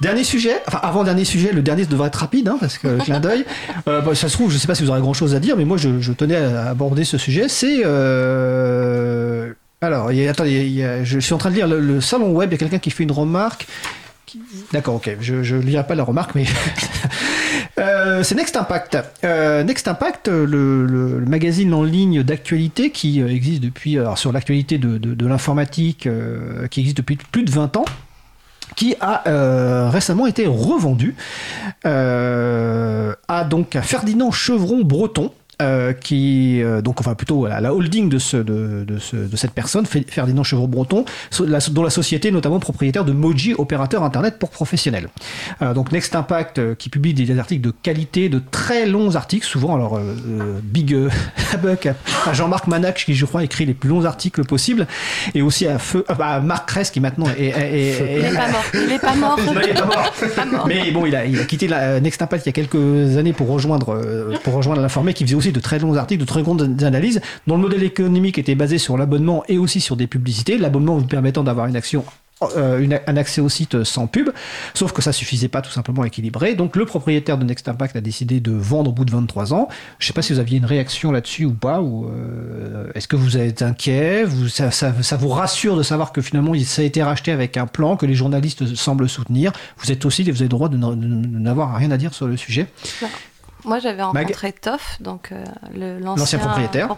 Dernier sujet, enfin avant-dernier sujet, le dernier devrait être rapide, hein, parce que clin d'œil. Euh, bah, ça se trouve, je sais pas si vous aurez grand-chose à dire, mais moi je, je tenais à aborder ce sujet. C'est euh... alors, y a- attendez, il y a- je suis en train de lire le, le salon web. Il y a quelqu'un qui fait une remarque. D'accord, ok, je je lirai pas la remarque, mais Euh, c'est Next Impact. Euh, Next Impact, le, magazine en ligne d'actualité qui euh, existe depuis, sur l'actualité de, l'informatique, qui existe depuis plus de 20 ans, qui a récemment été revendu à donc à Ferdinand Chevron Breton. Euh, qui euh, donc enfin plutôt voilà, la holding de ce de, de, ce, de cette personne Ferdinand Chevreau-Breton dont la société est notamment propriétaire de Moji opérateur internet pour professionnels Euh, donc Next Impact euh, qui publie des articles de qualité de très longs articles souvent alors euh, big buck à, à Jean-Marc Manac qui je crois écrit les plus longs articles possibles et aussi à feu à Marc Kress qui maintenant est, est- est- Il est- pas mort. Il est pas mort. il est pas mort. Mais bon, il a, il a quitté la Next Impact il y a quelques années pour rejoindre, pour rejoindre l'informé qui faisait aussi de très longs articles, de très grandes analyses, dont le modèle économique était basé sur l'abonnement et aussi sur des publicités. L'abonnement vous permettant d'avoir une action. euh, un accès au site sans pub, sauf que ça suffisait pas tout simplement à équilibrer. Donc le propriétaire de Next Impact a décidé de vendre au bout de 23 ans. Je sais pas si vous aviez une réaction là-dessus ou pas, ou euh, est-ce que vous êtes inquiet? Ça, ça- vous rassure de savoir que finalement ça a été racheté avec un plan que les journalistes semblent soutenir? Vous êtes aussi, vous avez le droit de n'avoir rien à dire sur le sujet. Moi, j'avais Mag- rencontré Toff, donc euh, le- L'ancien propriétaire,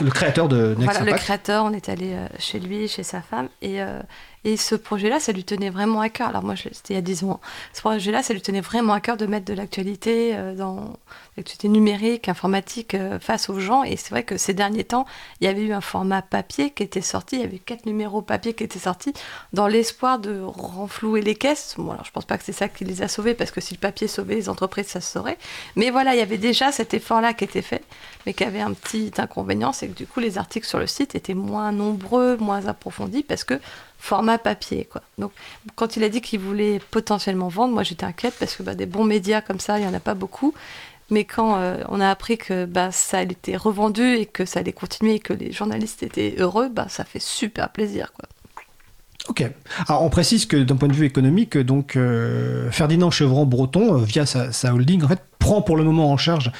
Le, le créateur de Next Voilà, le créateur, on est allé euh, chez lui, chez sa femme, et, euh, et ce projet-là, ça lui tenait vraiment à cœur. Alors moi, c'était il y a 10 ans. Ce projet-là, ça lui tenait vraiment à cœur de mettre de l'actualité dans l'actualité numérique, informatique euh, face aux gens. Et c'est vrai que ces derniers temps, il y avait eu un format papier qui était sorti, il y avait quatre numéros papier qui étaient sortis, dans l'espoir de renflouer les caisses. Bon, alors je pense pas que c'est ça qui les a sauvés, parce que si le papier sauvait les entreprises, ça se saurait. Mais voilà, il y avait déjà cet effort-là qui était fait, mais qui avait un petit inconvénient, c'est que du coup, les articles sur le site étaient moins nombreux, moins approfondis, parce que format papier, quoi. Donc, quand il a dit qu'il voulait potentiellement vendre, moi j'étais inquiète, parce que bah, des bons médias comme ça, il n'y en a pas beaucoup. Mais quand euh, on a appris que bah, ça été revendu et que ça allait continuer et que les journalistes étaient heureux, bah, ça fait super plaisir, quoi. Ok. Alors on précise que d'un point de vue économique, donc euh, Ferdinand Chevron-Breton, euh, via sa, sa holding, en fait, prend pour le moment en charge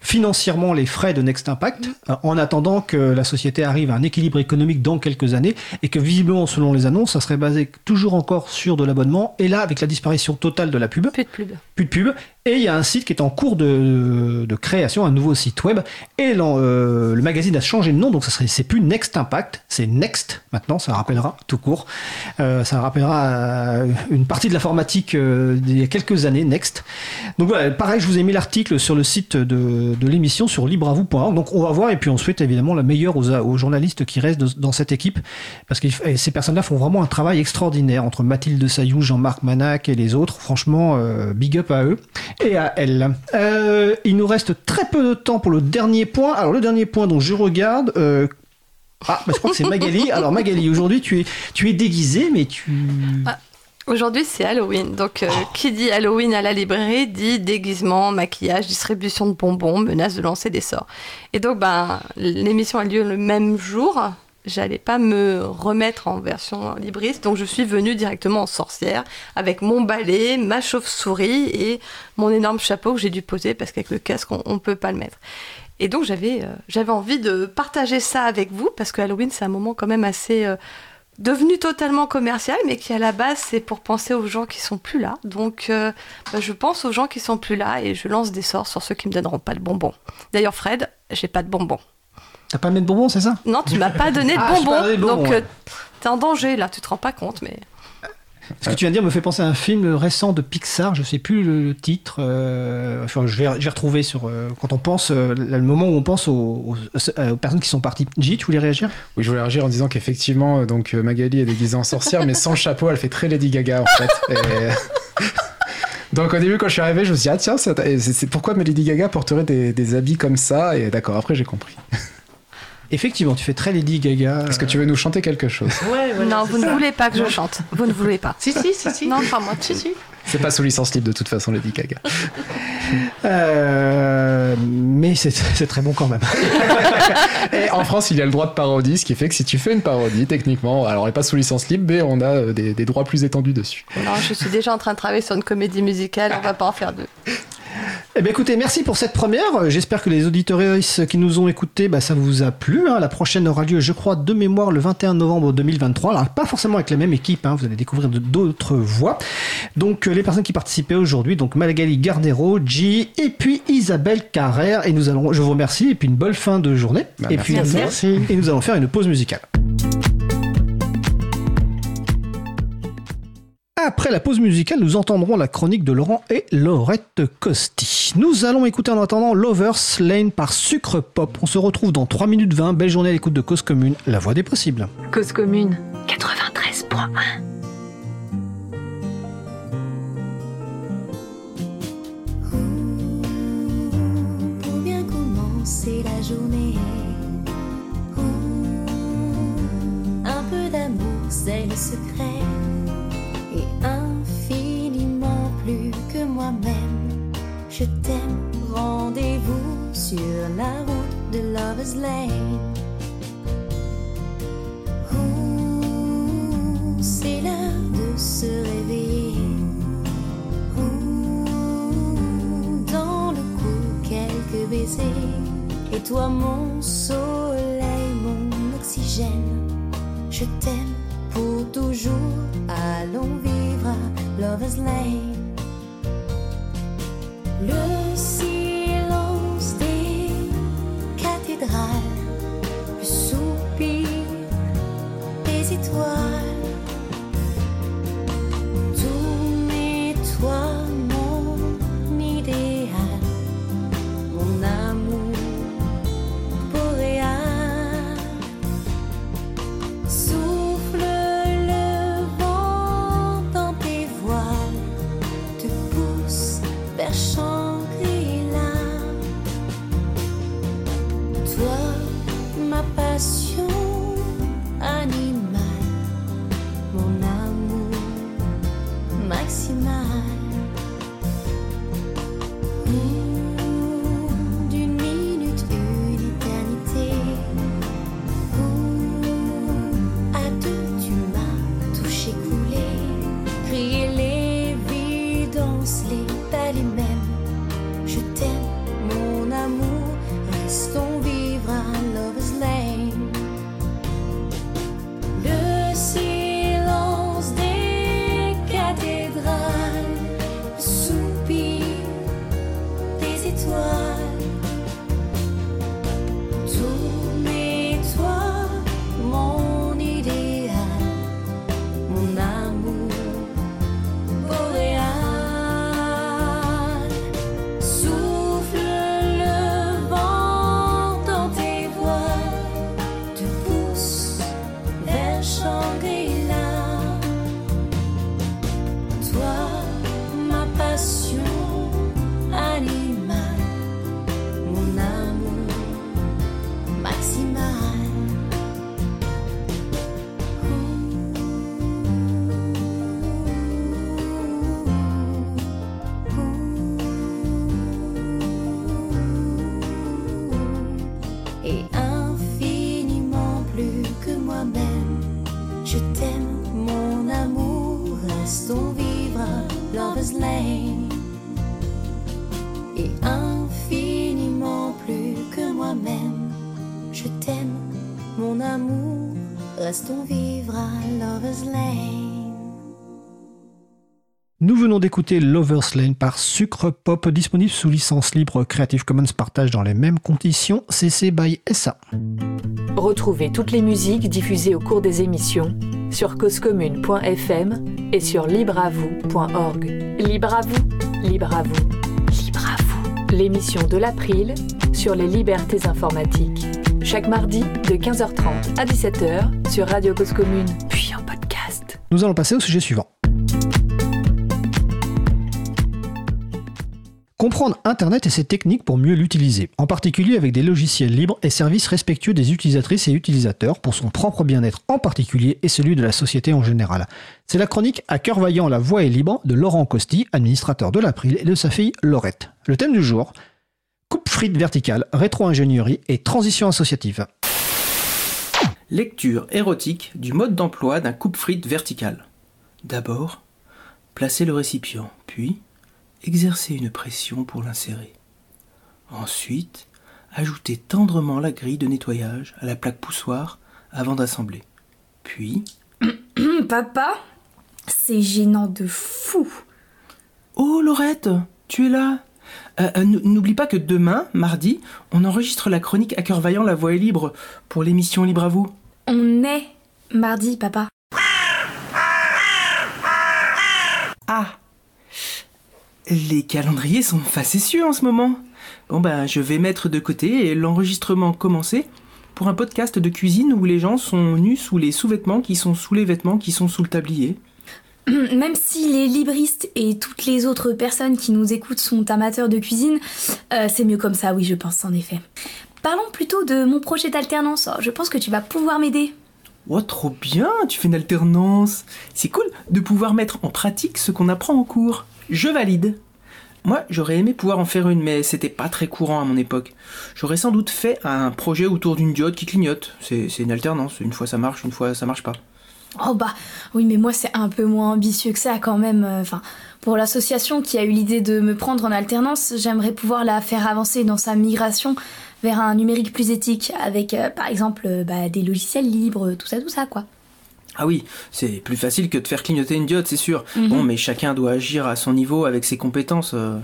financièrement les frais de Next Impact, euh, en attendant que la société arrive à un équilibre économique dans quelques années, et que visiblement, selon les annonces, ça serait basé toujours encore sur de l'abonnement, et là, avec la disparition totale de la pub, Plus de pub. plus de pub, et il y a un site qui est en cours de, de création, un nouveau site web, et euh, le magazine a changé de nom, donc ça serait, c'est plus Next Impact, c'est Next maintenant, ça rappellera tout court, Euh, ça rappellera une partie de l'informatique euh, d'il y a quelques années, Next. Donc voilà, pareil, je vous ai mis l'article sur le site de, de l'émission sur libreavou.org, donc on va voir, et puis on souhaite évidemment la meilleure aux, journalistes qui restent dans cette équipe, parce que ces personnes-là font vraiment un travail extraordinaire entre Mathilde Sayou, Jean-Marc Manac et les autres. Franchement, euh, big up à eux et à elles. Euh, il nous reste très peu de temps pour le dernier point. Alors le dernier point dont je regarde. euh, ah, bah, je crois que c'est Magali. Alors Magali, aujourd'hui tu es, tu es déguisée, mais tu. Ah. Aujourd'hui, c'est Halloween. Donc, euh, qui dit Halloween à la librairie dit déguisement, maquillage, distribution de bonbons, menace de lancer des sorts. Et donc, ben, l'émission a lieu le même jour. J'allais pas me remettre en version libriste, donc je suis venue directement en sorcière avec mon balai, ma chauve-souris et mon énorme chapeau que j'ai dû poser parce qu'avec le casque, on, on peut pas le mettre. Et donc j'avais euh, j'avais envie de partager ça avec vous parce que Halloween c'est un moment quand même assez euh, devenu totalement commercial, mais qui à la base c'est pour penser aux gens qui sont plus là. Donc euh, bah, je pense aux gens qui sont plus là et je lance des sorts sur ceux qui me donneront pas de bonbons. D'ailleurs Fred, j'ai pas de bonbons. T'as pas mis de bonbons, c'est ça? Non, tu m'as pas donné de Ah, bonbons, pas donné de bonbons, donc ouais. euh, t'es en danger là, tu te rends pas compte, mais Ce que tu viens de dire me fait penser à un film récent de Pixar, je sais plus le, titre. euh, enfin, je vais, retrouver sur euh, quand on pense euh, le moment où on pense aux, personnes qui sont parties. J, tu voulais réagir? Oui, je voulais réagir en disant qu'effectivement, euh, donc euh, Magali est déguisée en sorcière, mais sans le chapeau, elle fait très Lady Gaga en fait. Donc au début, quand je suis arrivé, je me suis dit, ah tiens, c'est pourquoi Lady Gaga porterait des habits comme ça? Et d'accord, après j'ai compris. Effectivement, tu fais très Lady Gaga. Est-ce que tu veux nous chanter quelque chose? Ouais, voilà, non, vous ne voulez pas que je chante. Vous ne voulez pas. Si, si, si, si. Non, pas moi. Si, si. C'est pas sous licence libre de toute façon, Lady Gaga. Euh, mais c'est très bon quand même. Et en France, il y a le droit de parodie, ce qui fait que si tu fais une parodie, techniquement, alors elle est pas sous licence libre, mais on a euh, des, des droits plus étendus dessus. Non, je suis déjà en train de travailler sur une comédie musicale, on va pas en faire deux. Eh bien, écoutez, merci pour cette première. J'espère que les auditeuristes qui nous ont écoutés, bah, ça vous a plu. hein. La prochaine aura lieu, je crois, de mémoire le 21 novembre 2023. Alors, pas forcément avec la même équipe, hein, vous allez découvrir d'autres voix. Donc, euh, les personnes qui participaient aujourd'hui, donc Malagali Garnero, G, et puis Isabelle Carrère. Et nous allons, je vous remercie, et puis une bonne fin de journée. Bah, et merci puis. Merci. et nous allons faire une pause musicale. Après la pause musicale, nous entendrons la chronique de Laurent et Laurette Costi. Nous allons écouter en attendant Lovers Lane par Sucre Pop. On se retrouve dans 3 minutes 20. Belle journée à l'écoute de Cause Commune, la voix des possibles. Cause commune 93.1 Pour bien commencer la journée, un peu d'amour, c'est le secret, Je t'aime, rendez-vous sur la route de Lover's Lane. C'est l'heure de se réveiller. Ouh, Dans le cou, quelques baisers. Et toi, mon soleil, mon oxygène. Je t'aime pour toujours. Allons vivre à Lover's Lane. Le venons d'écouter Lover's Lane par Sucre Pop, disponible sous licence libre Creative Commons partage dans les mêmes conditions, CC by SA. Retrouvez toutes les musiques diffusées au cours des émissions sur causecommune.fm et sur libreavoue.org. Libre à vous, libre à vous, libre à vous. L'émission de l'April sur les libertés informatiques. Chaque mardi de 15h30 à 17h sur Radio Cause Commune, puis en podcast. Nous allons passer au sujet suivant. Comprendre Internet et ses techniques pour mieux l'utiliser, en particulier avec des logiciels libres et services respectueux des utilisatrices et utilisateurs pour son propre bien-être en particulier et celui de la société en général. C'est la chronique À cœur vaillant, la voix est libre de Laurent Costi, administrateur de l'April, et de sa fille Laurette. Le thème du jour coupe frite verticale, rétro-ingénierie et transition associative. Lecture érotique du mode d'emploi d'un coupe-frite vertical. D'abord, placer le récipient, puis exercer une pression pour l'insérer. Ensuite, ajouter tendrement la grille de nettoyage à la plaque poussoir avant d'assembler. Puis, Papa, c'est gênant de fou. Oh Laurette, tu es là Euh, euh, N'oublie pas que demain, mardi, on enregistre la chronique à cœur vaillant La Voix est libre pour l'émission Libre à vous. On est mardi, papa. Ah Les calendriers sont facétieux en ce moment. Bon ben, je vais mettre de côté et l'enregistrement commencer pour un podcast de cuisine où les gens sont nus sous les sous-vêtements qui sont sous les vêtements qui sont sous le tablier. Même si les libristes et toutes les autres personnes qui nous écoutent sont amateurs de cuisine, euh, c'est mieux comme ça, oui, je pense en effet. Parlons plutôt de mon projet d'alternance. Oh, je pense que tu vas pouvoir m'aider. Oh, trop bien, tu fais une alternance. C'est cool de pouvoir mettre en pratique ce qu'on apprend en cours. Je valide. Moi, j'aurais aimé pouvoir en faire une, mais c'était pas très courant à mon époque. J'aurais sans doute fait un projet autour d'une diode qui clignote. C'est une alternance. Une fois ça marche, une fois ça marche pas. Oh bah oui, mais moi c'est un peu moins ambitieux que ça quand même. Euh, Enfin, pour l'association qui a eu l'idée de me prendre en alternance, j'aimerais pouvoir la faire avancer dans sa migration vers un numérique plus éthique, avec euh, par exemple euh, bah, des logiciels libres, tout ça, tout ça quoi. Ah oui, c'est plus facile que de faire clignoter une diode, c'est sûr. Mhm. Bon, mais chacun doit agir à son niveau avec ses compétences. euh.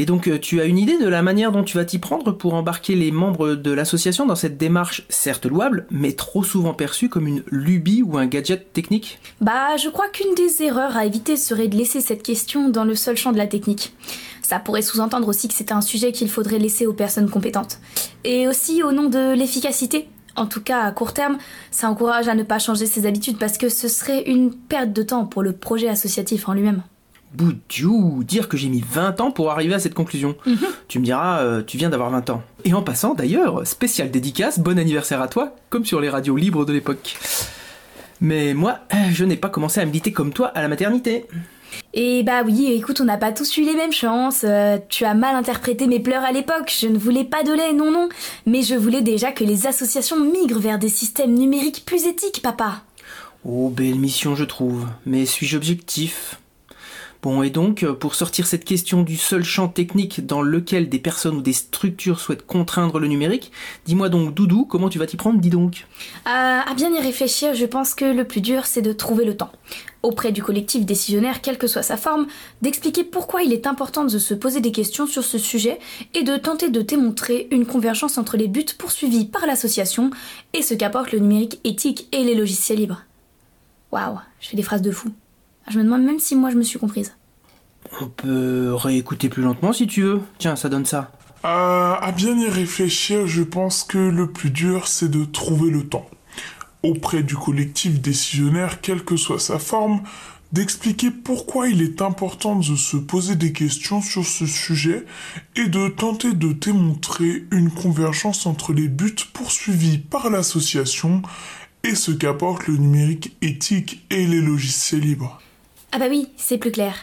Et donc, euh, tu as une idée de la manière dont tu vas t'y prendre pour embarquer les membres de l'association dans cette démarche, certes louable, mais trop souvent perçue comme une lubie ou un gadget technique? Bah, je crois qu'une des erreurs à éviter serait de laisser cette question dans le seul champ de la technique. Ça pourrait sous-entendre aussi que c'est un sujet qu'il faudrait laisser aux personnes compétentes. Et aussi au nom de l'efficacité. En tout cas, à court terme, ça encourage à ne pas changer ses habitudes parce que ce serait une perte de temps pour le projet associatif en lui-même. Boudiou, dire que j'ai mis 20 ans pour arriver à cette conclusion. Tu me diras, euh, tu viens d'avoir 20 ans. Et en passant, d'ailleurs, spécial dédicace, bon anniversaire à toi, comme sur les radios libres de l'époque. Mais moi, euh, je n'ai pas commencé à militer comme toi à la maternité. Et bah oui, écoute, on n'a pas tous eu les mêmes chances. euh, tu as mal interprété mes pleurs à l'époque. Je ne voulais pas de lait, non, non. Mais je voulais déjà que les associations migrent vers des systèmes numériques plus éthiques, papa. Oh, belle mission, je trouve. Mais suis-je objectif? Bon, et donc, euh, pour sortir cette question du seul champ technique dans lequel des personnes ou des structures souhaitent contraindre le numérique, dis-moi donc, Doudou, comment tu vas t'y prendre, dis donc? À, à bien y réfléchir, je pense que le plus dur, c'est de trouver le temps, auprès du collectif décisionnaire, quelle que soit sa forme, d'expliquer pourquoi il est important de se poser des questions sur ce sujet et de tenter de démontrer une convergence entre les buts poursuivis par l'association et ce qu'apporte le numérique éthique et les logiciels libres. Waouh, je fais des phrases de fou. Je me demande même si moi je me suis comprise. On peut réécouter plus lentement si tu veux. Tiens, ça donne ça. Euh, à bien y réfléchir, je pense que le plus dur, c'est de trouver le temps. Auprès du collectif décisionnaire, quelle que soit sa forme, d'expliquer pourquoi il est important de se poser des questions sur ce sujet et de tenter de démontrer une convergence entre les buts poursuivis par l'association et ce qu'apporte le numérique éthique et les logiciels libres. Ah bah oui, c'est plus clair.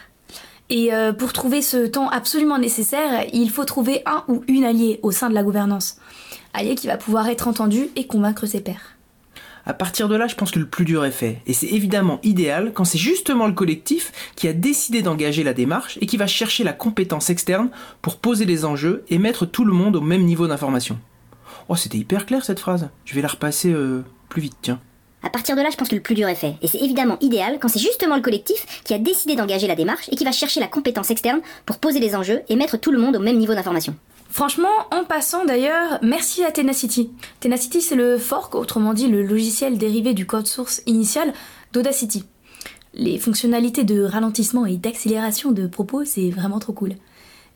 Et euh, pour trouver ce temps absolument nécessaire, il faut trouver un ou une alliée au sein de la gouvernance. Allié qui va pouvoir être entendu et convaincre ses pairs. À partir de là, je pense que le plus dur est fait. Et c'est évidemment idéal quand c'est justement le collectif qui a décidé d'engager la démarche et qui va chercher la compétence externe pour poser les enjeux et mettre tout le monde au même niveau d'information. Oh, c'était hyper clair cette phrase. Je vais la repasser euh, plus vite, tiens. À partir de là, je pense que le plus dur est fait. Et c'est évidemment idéal quand c'est justement le collectif qui a décidé d'engager la démarche et qui va chercher la compétence externe pour poser les enjeux et mettre tout le monde au même niveau d'information. Franchement, en passant d'ailleurs, merci à Tenacity. Tenacity, c'est le fork, autrement dit le logiciel dérivé du code source initial d'Audacity. Les fonctionnalités de ralentissement et d'accélération de propos, c'est vraiment trop cool.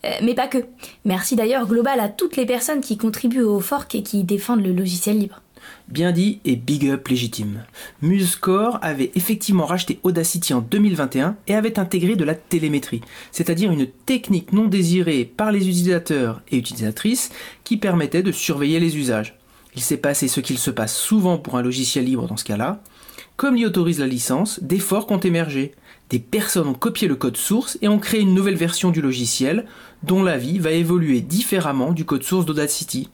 Euh, mais pas que. Merci d'ailleurs global à toutes les personnes qui contribuent au fork et qui défendent le logiciel libre. Bien dit et big up légitime. MuseScore avait effectivement racheté Audacity en 2021 et avait intégré de la télémétrie, c'est-à-dire une technique non désirée par les utilisateurs et utilisatrices qui permettait de surveiller les usages. Il s'est passé ce qu'il se passe souvent pour un logiciel libre dans ce cas-là. Comme l'y autorise la licence, des forks ont émergé. Des personnes ont copié le code source et ont créé une nouvelle version du logiciel dont la vie va évoluer différemment du code source d'Audacity.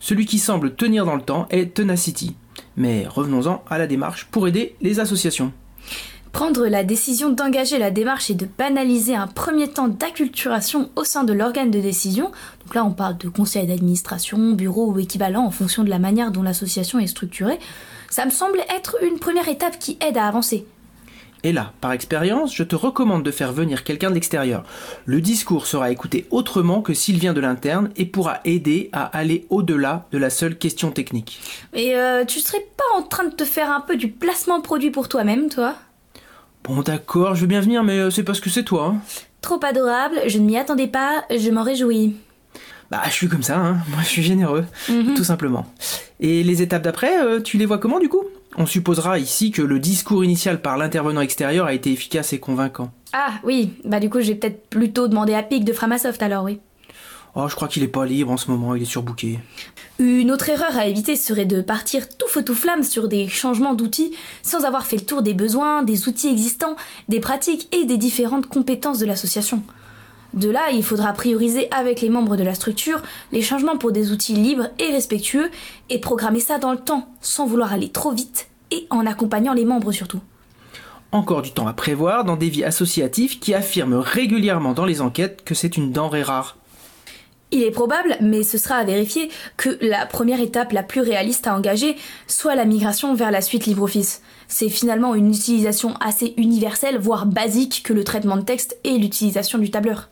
Celui qui semble tenir dans le temps est Tenacity. Mais revenons-en à la démarche pour aider les associations. Prendre la décision d'engager la démarche et de banaliser un premier temps d'acculturation au sein de l'organe de décision, donc là on parle de conseil d'administration, bureau ou équivalent en fonction de la manière dont l'association est structurée, ça me semble être une première étape qui aide à avancer. Et là, par expérience, je te recommande de faire venir quelqu'un de l'extérieur. Le discours sera écouté autrement que s'il vient de l'interne et pourra aider à aller au-delà de la seule question technique. Et euh, tu serais pas en train de te faire un peu du placement produit pour toi-même, toi? Bon, d'accord, je veux bien venir, mais euh, c'est parce que c'est toi. Hein. Trop adorable, je ne m'y attendais pas, je m'en réjouis. Bah, je suis comme ça, hein. moi je suis généreux, tout simplement. Et les étapes d'après, euh, tu les vois comment du coup? On supposera ici que le discours initial par l'intervenant extérieur a été efficace et convaincant. Ah oui, bah du coup je vais peut-être plutôt demander à Pic de Framasoft alors oui. Oh, je crois qu'il est pas libre en ce moment, il est surbooké. Une autre erreur à éviter serait de partir tout feu tout flamme sur des changements d'outils sans avoir fait le tour des besoins, des outils existants, des pratiques et des différentes compétences de l'association. De là, il faudra prioriser avec les membres de la structure les changements pour des outils libres et respectueux et programmer ça dans le temps sans vouloir aller trop vite et en accompagnant les membres surtout. Encore du temps à prévoir dans des vies associatives qui affirment régulièrement dans les enquêtes que c'est une denrée rare. Il est probable, mais ce sera à vérifier, que la première étape la plus réaliste à engager soit la migration vers la suite LibreOffice. C'est finalement une utilisation assez universelle, voire basique, que le traitement de texte et l'utilisation du tableur.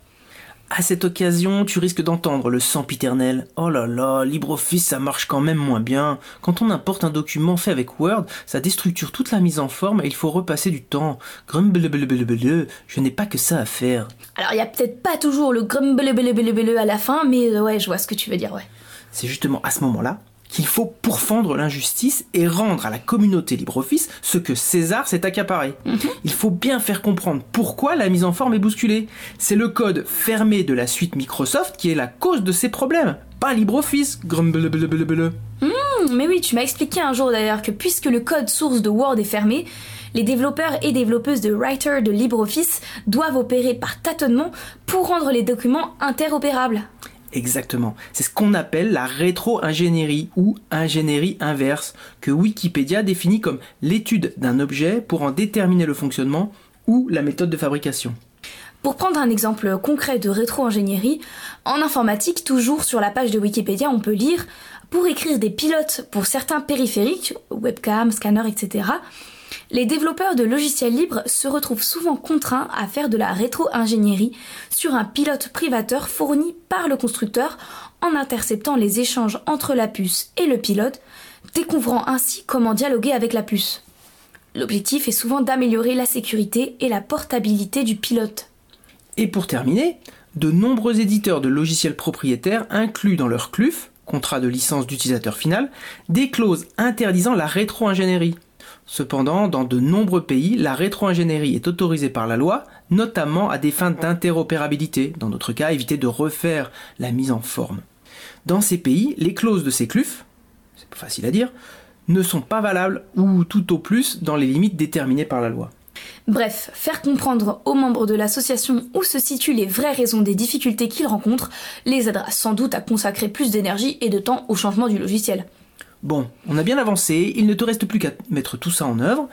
À cette occasion, tu risques d'entendre le sempiternel. Oh là là, LibreOffice ça marche quand même moins bien. Quand on importe un document fait avec Word, ça déstructure toute la mise en forme et il faut repasser du temps. Grumblebelebelebele, je n'ai pas que ça à faire. Alors il y a peut-être pas toujours le grumblebelebelebele à la fin, mais ouais, je vois ce que tu veux dire, ouais. C'est justement à ce moment-là qu'il faut pourfendre l'injustice et rendre à la communauté LibreOffice ce que César s'est accaparé. Il faut bien faire comprendre pourquoi la mise en forme est bousculée. C'est le code fermé de la suite Microsoft qui est la cause de ces problèmes, pas LibreOffice. Grumblebelebelebele. Hmm, mais oui, tu m'as expliqué un jour d'ailleurs que puisque le code source de Word est fermé, les développeurs et développeuses de Writer de LibreOffice doivent opérer par tâtonnement pour rendre les documents interopérables. Exactement. C'est ce qu'on appelle la rétro-ingénierie ou ingénierie inverse, que Wikipédia définit comme l'étude d'un objet pour en déterminer le fonctionnement ou la méthode de fabrication. Pour prendre un exemple concret de rétro-ingénierie, en informatique, toujours sur la page de Wikipédia, on peut lire pour écrire des pilotes pour certains périphériques, webcam, scanner, etc. Les développeurs de logiciels libres se retrouvent souvent contraints à faire de la rétro-ingénierie sur un pilote privateur fourni par le constructeur en interceptant les échanges entre la puce et le pilote, découvrant ainsi comment dialoguer avec la puce. L'objectif est souvent d'améliorer la sécurité et la portabilité du pilote. Et pour terminer, de nombreux éditeurs de logiciels propriétaires incluent dans leur CLUF, contrat de licence d'utilisateur final, des clauses interdisant la rétro-ingénierie. Cependant, dans de nombreux pays, la rétro-ingénierie est autorisée par la loi, notamment à des fins d'interopérabilité, dans notre cas éviter de refaire la mise en forme. Dans ces pays, les clauses de ces CLUF, c'est pas facile à dire, ne sont pas valables ou tout au plus dans les limites déterminées par la loi. Bref, faire comprendre aux membres de l'association où se situent les vraies raisons des difficultés qu'ils rencontrent les aidera sans doute à consacrer plus d'énergie et de temps au changement du logiciel. Bon, on a bien avancé, il ne te reste plus qu'à mettre tout ça en œuvre.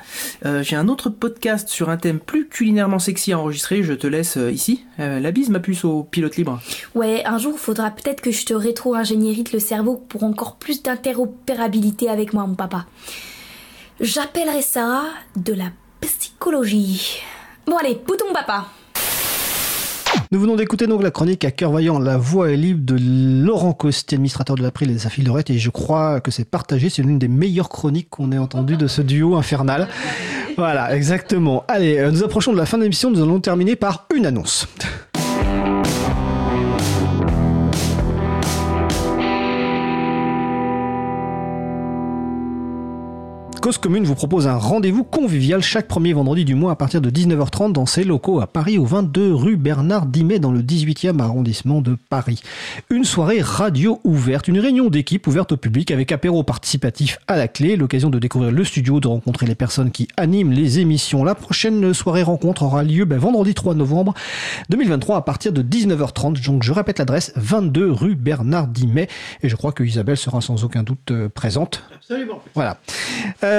Euh, J'ai un autre podcast sur un thème plus culinairement sexy à enregistrer, je te laisse euh, ici. Euh, la bise, ma puce au pilote libre. Ouais, un jour, faudra peut-être que je te rétro-ingénierite le cerveau pour encore plus d'interopérabilité avec moi, mon papa. J'appellerai ça de la psychologie. Bon allez, bouton papa Nous venons d'écouter donc la chronique à cœur vaillant, la voix est libre de Laurent Costi, administrateur de l'April et des Affiles Lorette, et je crois que c'est partagé, c'est l'une des meilleures chroniques qu'on ait entendues de ce duo infernal. Voilà, exactement. Allez, euh, nous approchons de la fin de l'émission, nous allons terminer par une annonce. Cause Commune vous propose un rendez-vous convivial chaque premier vendredi du mois à partir de 19h30 dans ses locaux à Paris au 22 rue Bernard Dimet dans le 18e arrondissement de Paris. Une soirée radio ouverte, une réunion d'équipe ouverte au public avec apéro participatif à la clé, l'occasion de découvrir le studio, de rencontrer les personnes qui animent les émissions. La prochaine soirée rencontre aura lieu ben, vendredi 3 novembre 2023 à partir de 19h30. Donc je répète l'adresse 22 rue Bernard Dimet et je crois que Isabelle sera sans aucun doute euh, présente. Absolument. Voilà. Euh,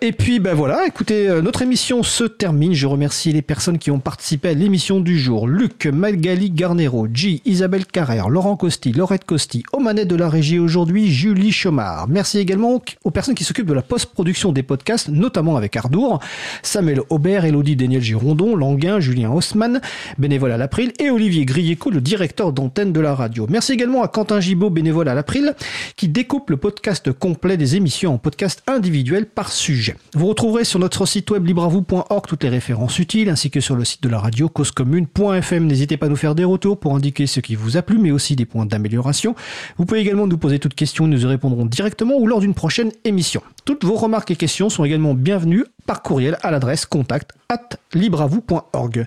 et puis ben voilà, écoutez, euh, notre émission se termine. Je remercie les personnes qui ont participé à l'émission du jour. Luc, Magali Garnero, G, Isabelle Carrère, Laurent Costi, Laurette Costi, manettes de la régie aujourd'hui, Julie Chomard. Merci également aux personnes qui s'occupent de la post-production des podcasts, notamment avec Ardour, Samuel Aubert, Elodie Daniel Girondon, Languin, Julien Haussmann, bénévole à l'April, et Olivier Grieco, le directeur d'antenne de la radio. Merci également à Quentin Gibaud, bénévole à l'April, qui découpe le podcast complet des émissions en podcast individuel par sujet. Vous retrouverez sur notre site web libravou.org toutes les références utiles ainsi que sur le site de la radio causecommune.fm. N'hésitez pas à nous faire des retours pour indiquer ce qui vous a plu mais aussi des points d'amélioration. Vous pouvez également nous poser toutes questions, nous y répondrons directement ou lors d'une prochaine émission. Toutes vos remarques et questions sont également bienvenues par courriel à l'adresse contact at libravou.org.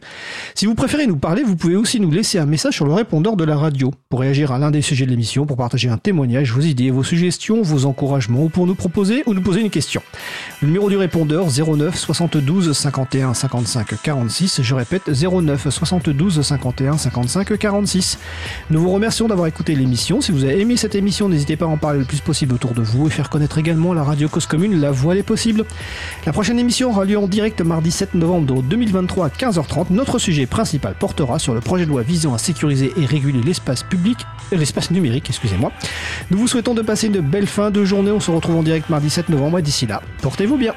Si vous préférez nous parler, vous pouvez aussi nous laisser un message sur le répondeur de la radio pour réagir à l'un des sujets de l'émission, pour partager un témoignage, vos idées, vos suggestions, vos encouragements ou pour nous proposer ou nous poser une question. Le numéro du répondeur 09 72 51 55 46. Je répète 09 72 51 55 46. Nous vous remercions d'avoir écouté l'émission. Si vous avez aimé cette émission, n'hésitez pas à en parler le plus possible autour de vous et faire connaître également la radio Cause Commune, la voix des possibles. La prochaine émission aura lieu en direct mardi 7 novembre 2023 à 15h30. Notre sujet principal portera sur le projet de loi visant à sécuriser et réguler l'espace public, euh, l'espace numérique, excusez-moi. Nous vous souhaitons de passer une belle fin de journée. On se retrouve en direct mardi 7 novembre et d'ici là, portez-vous bien.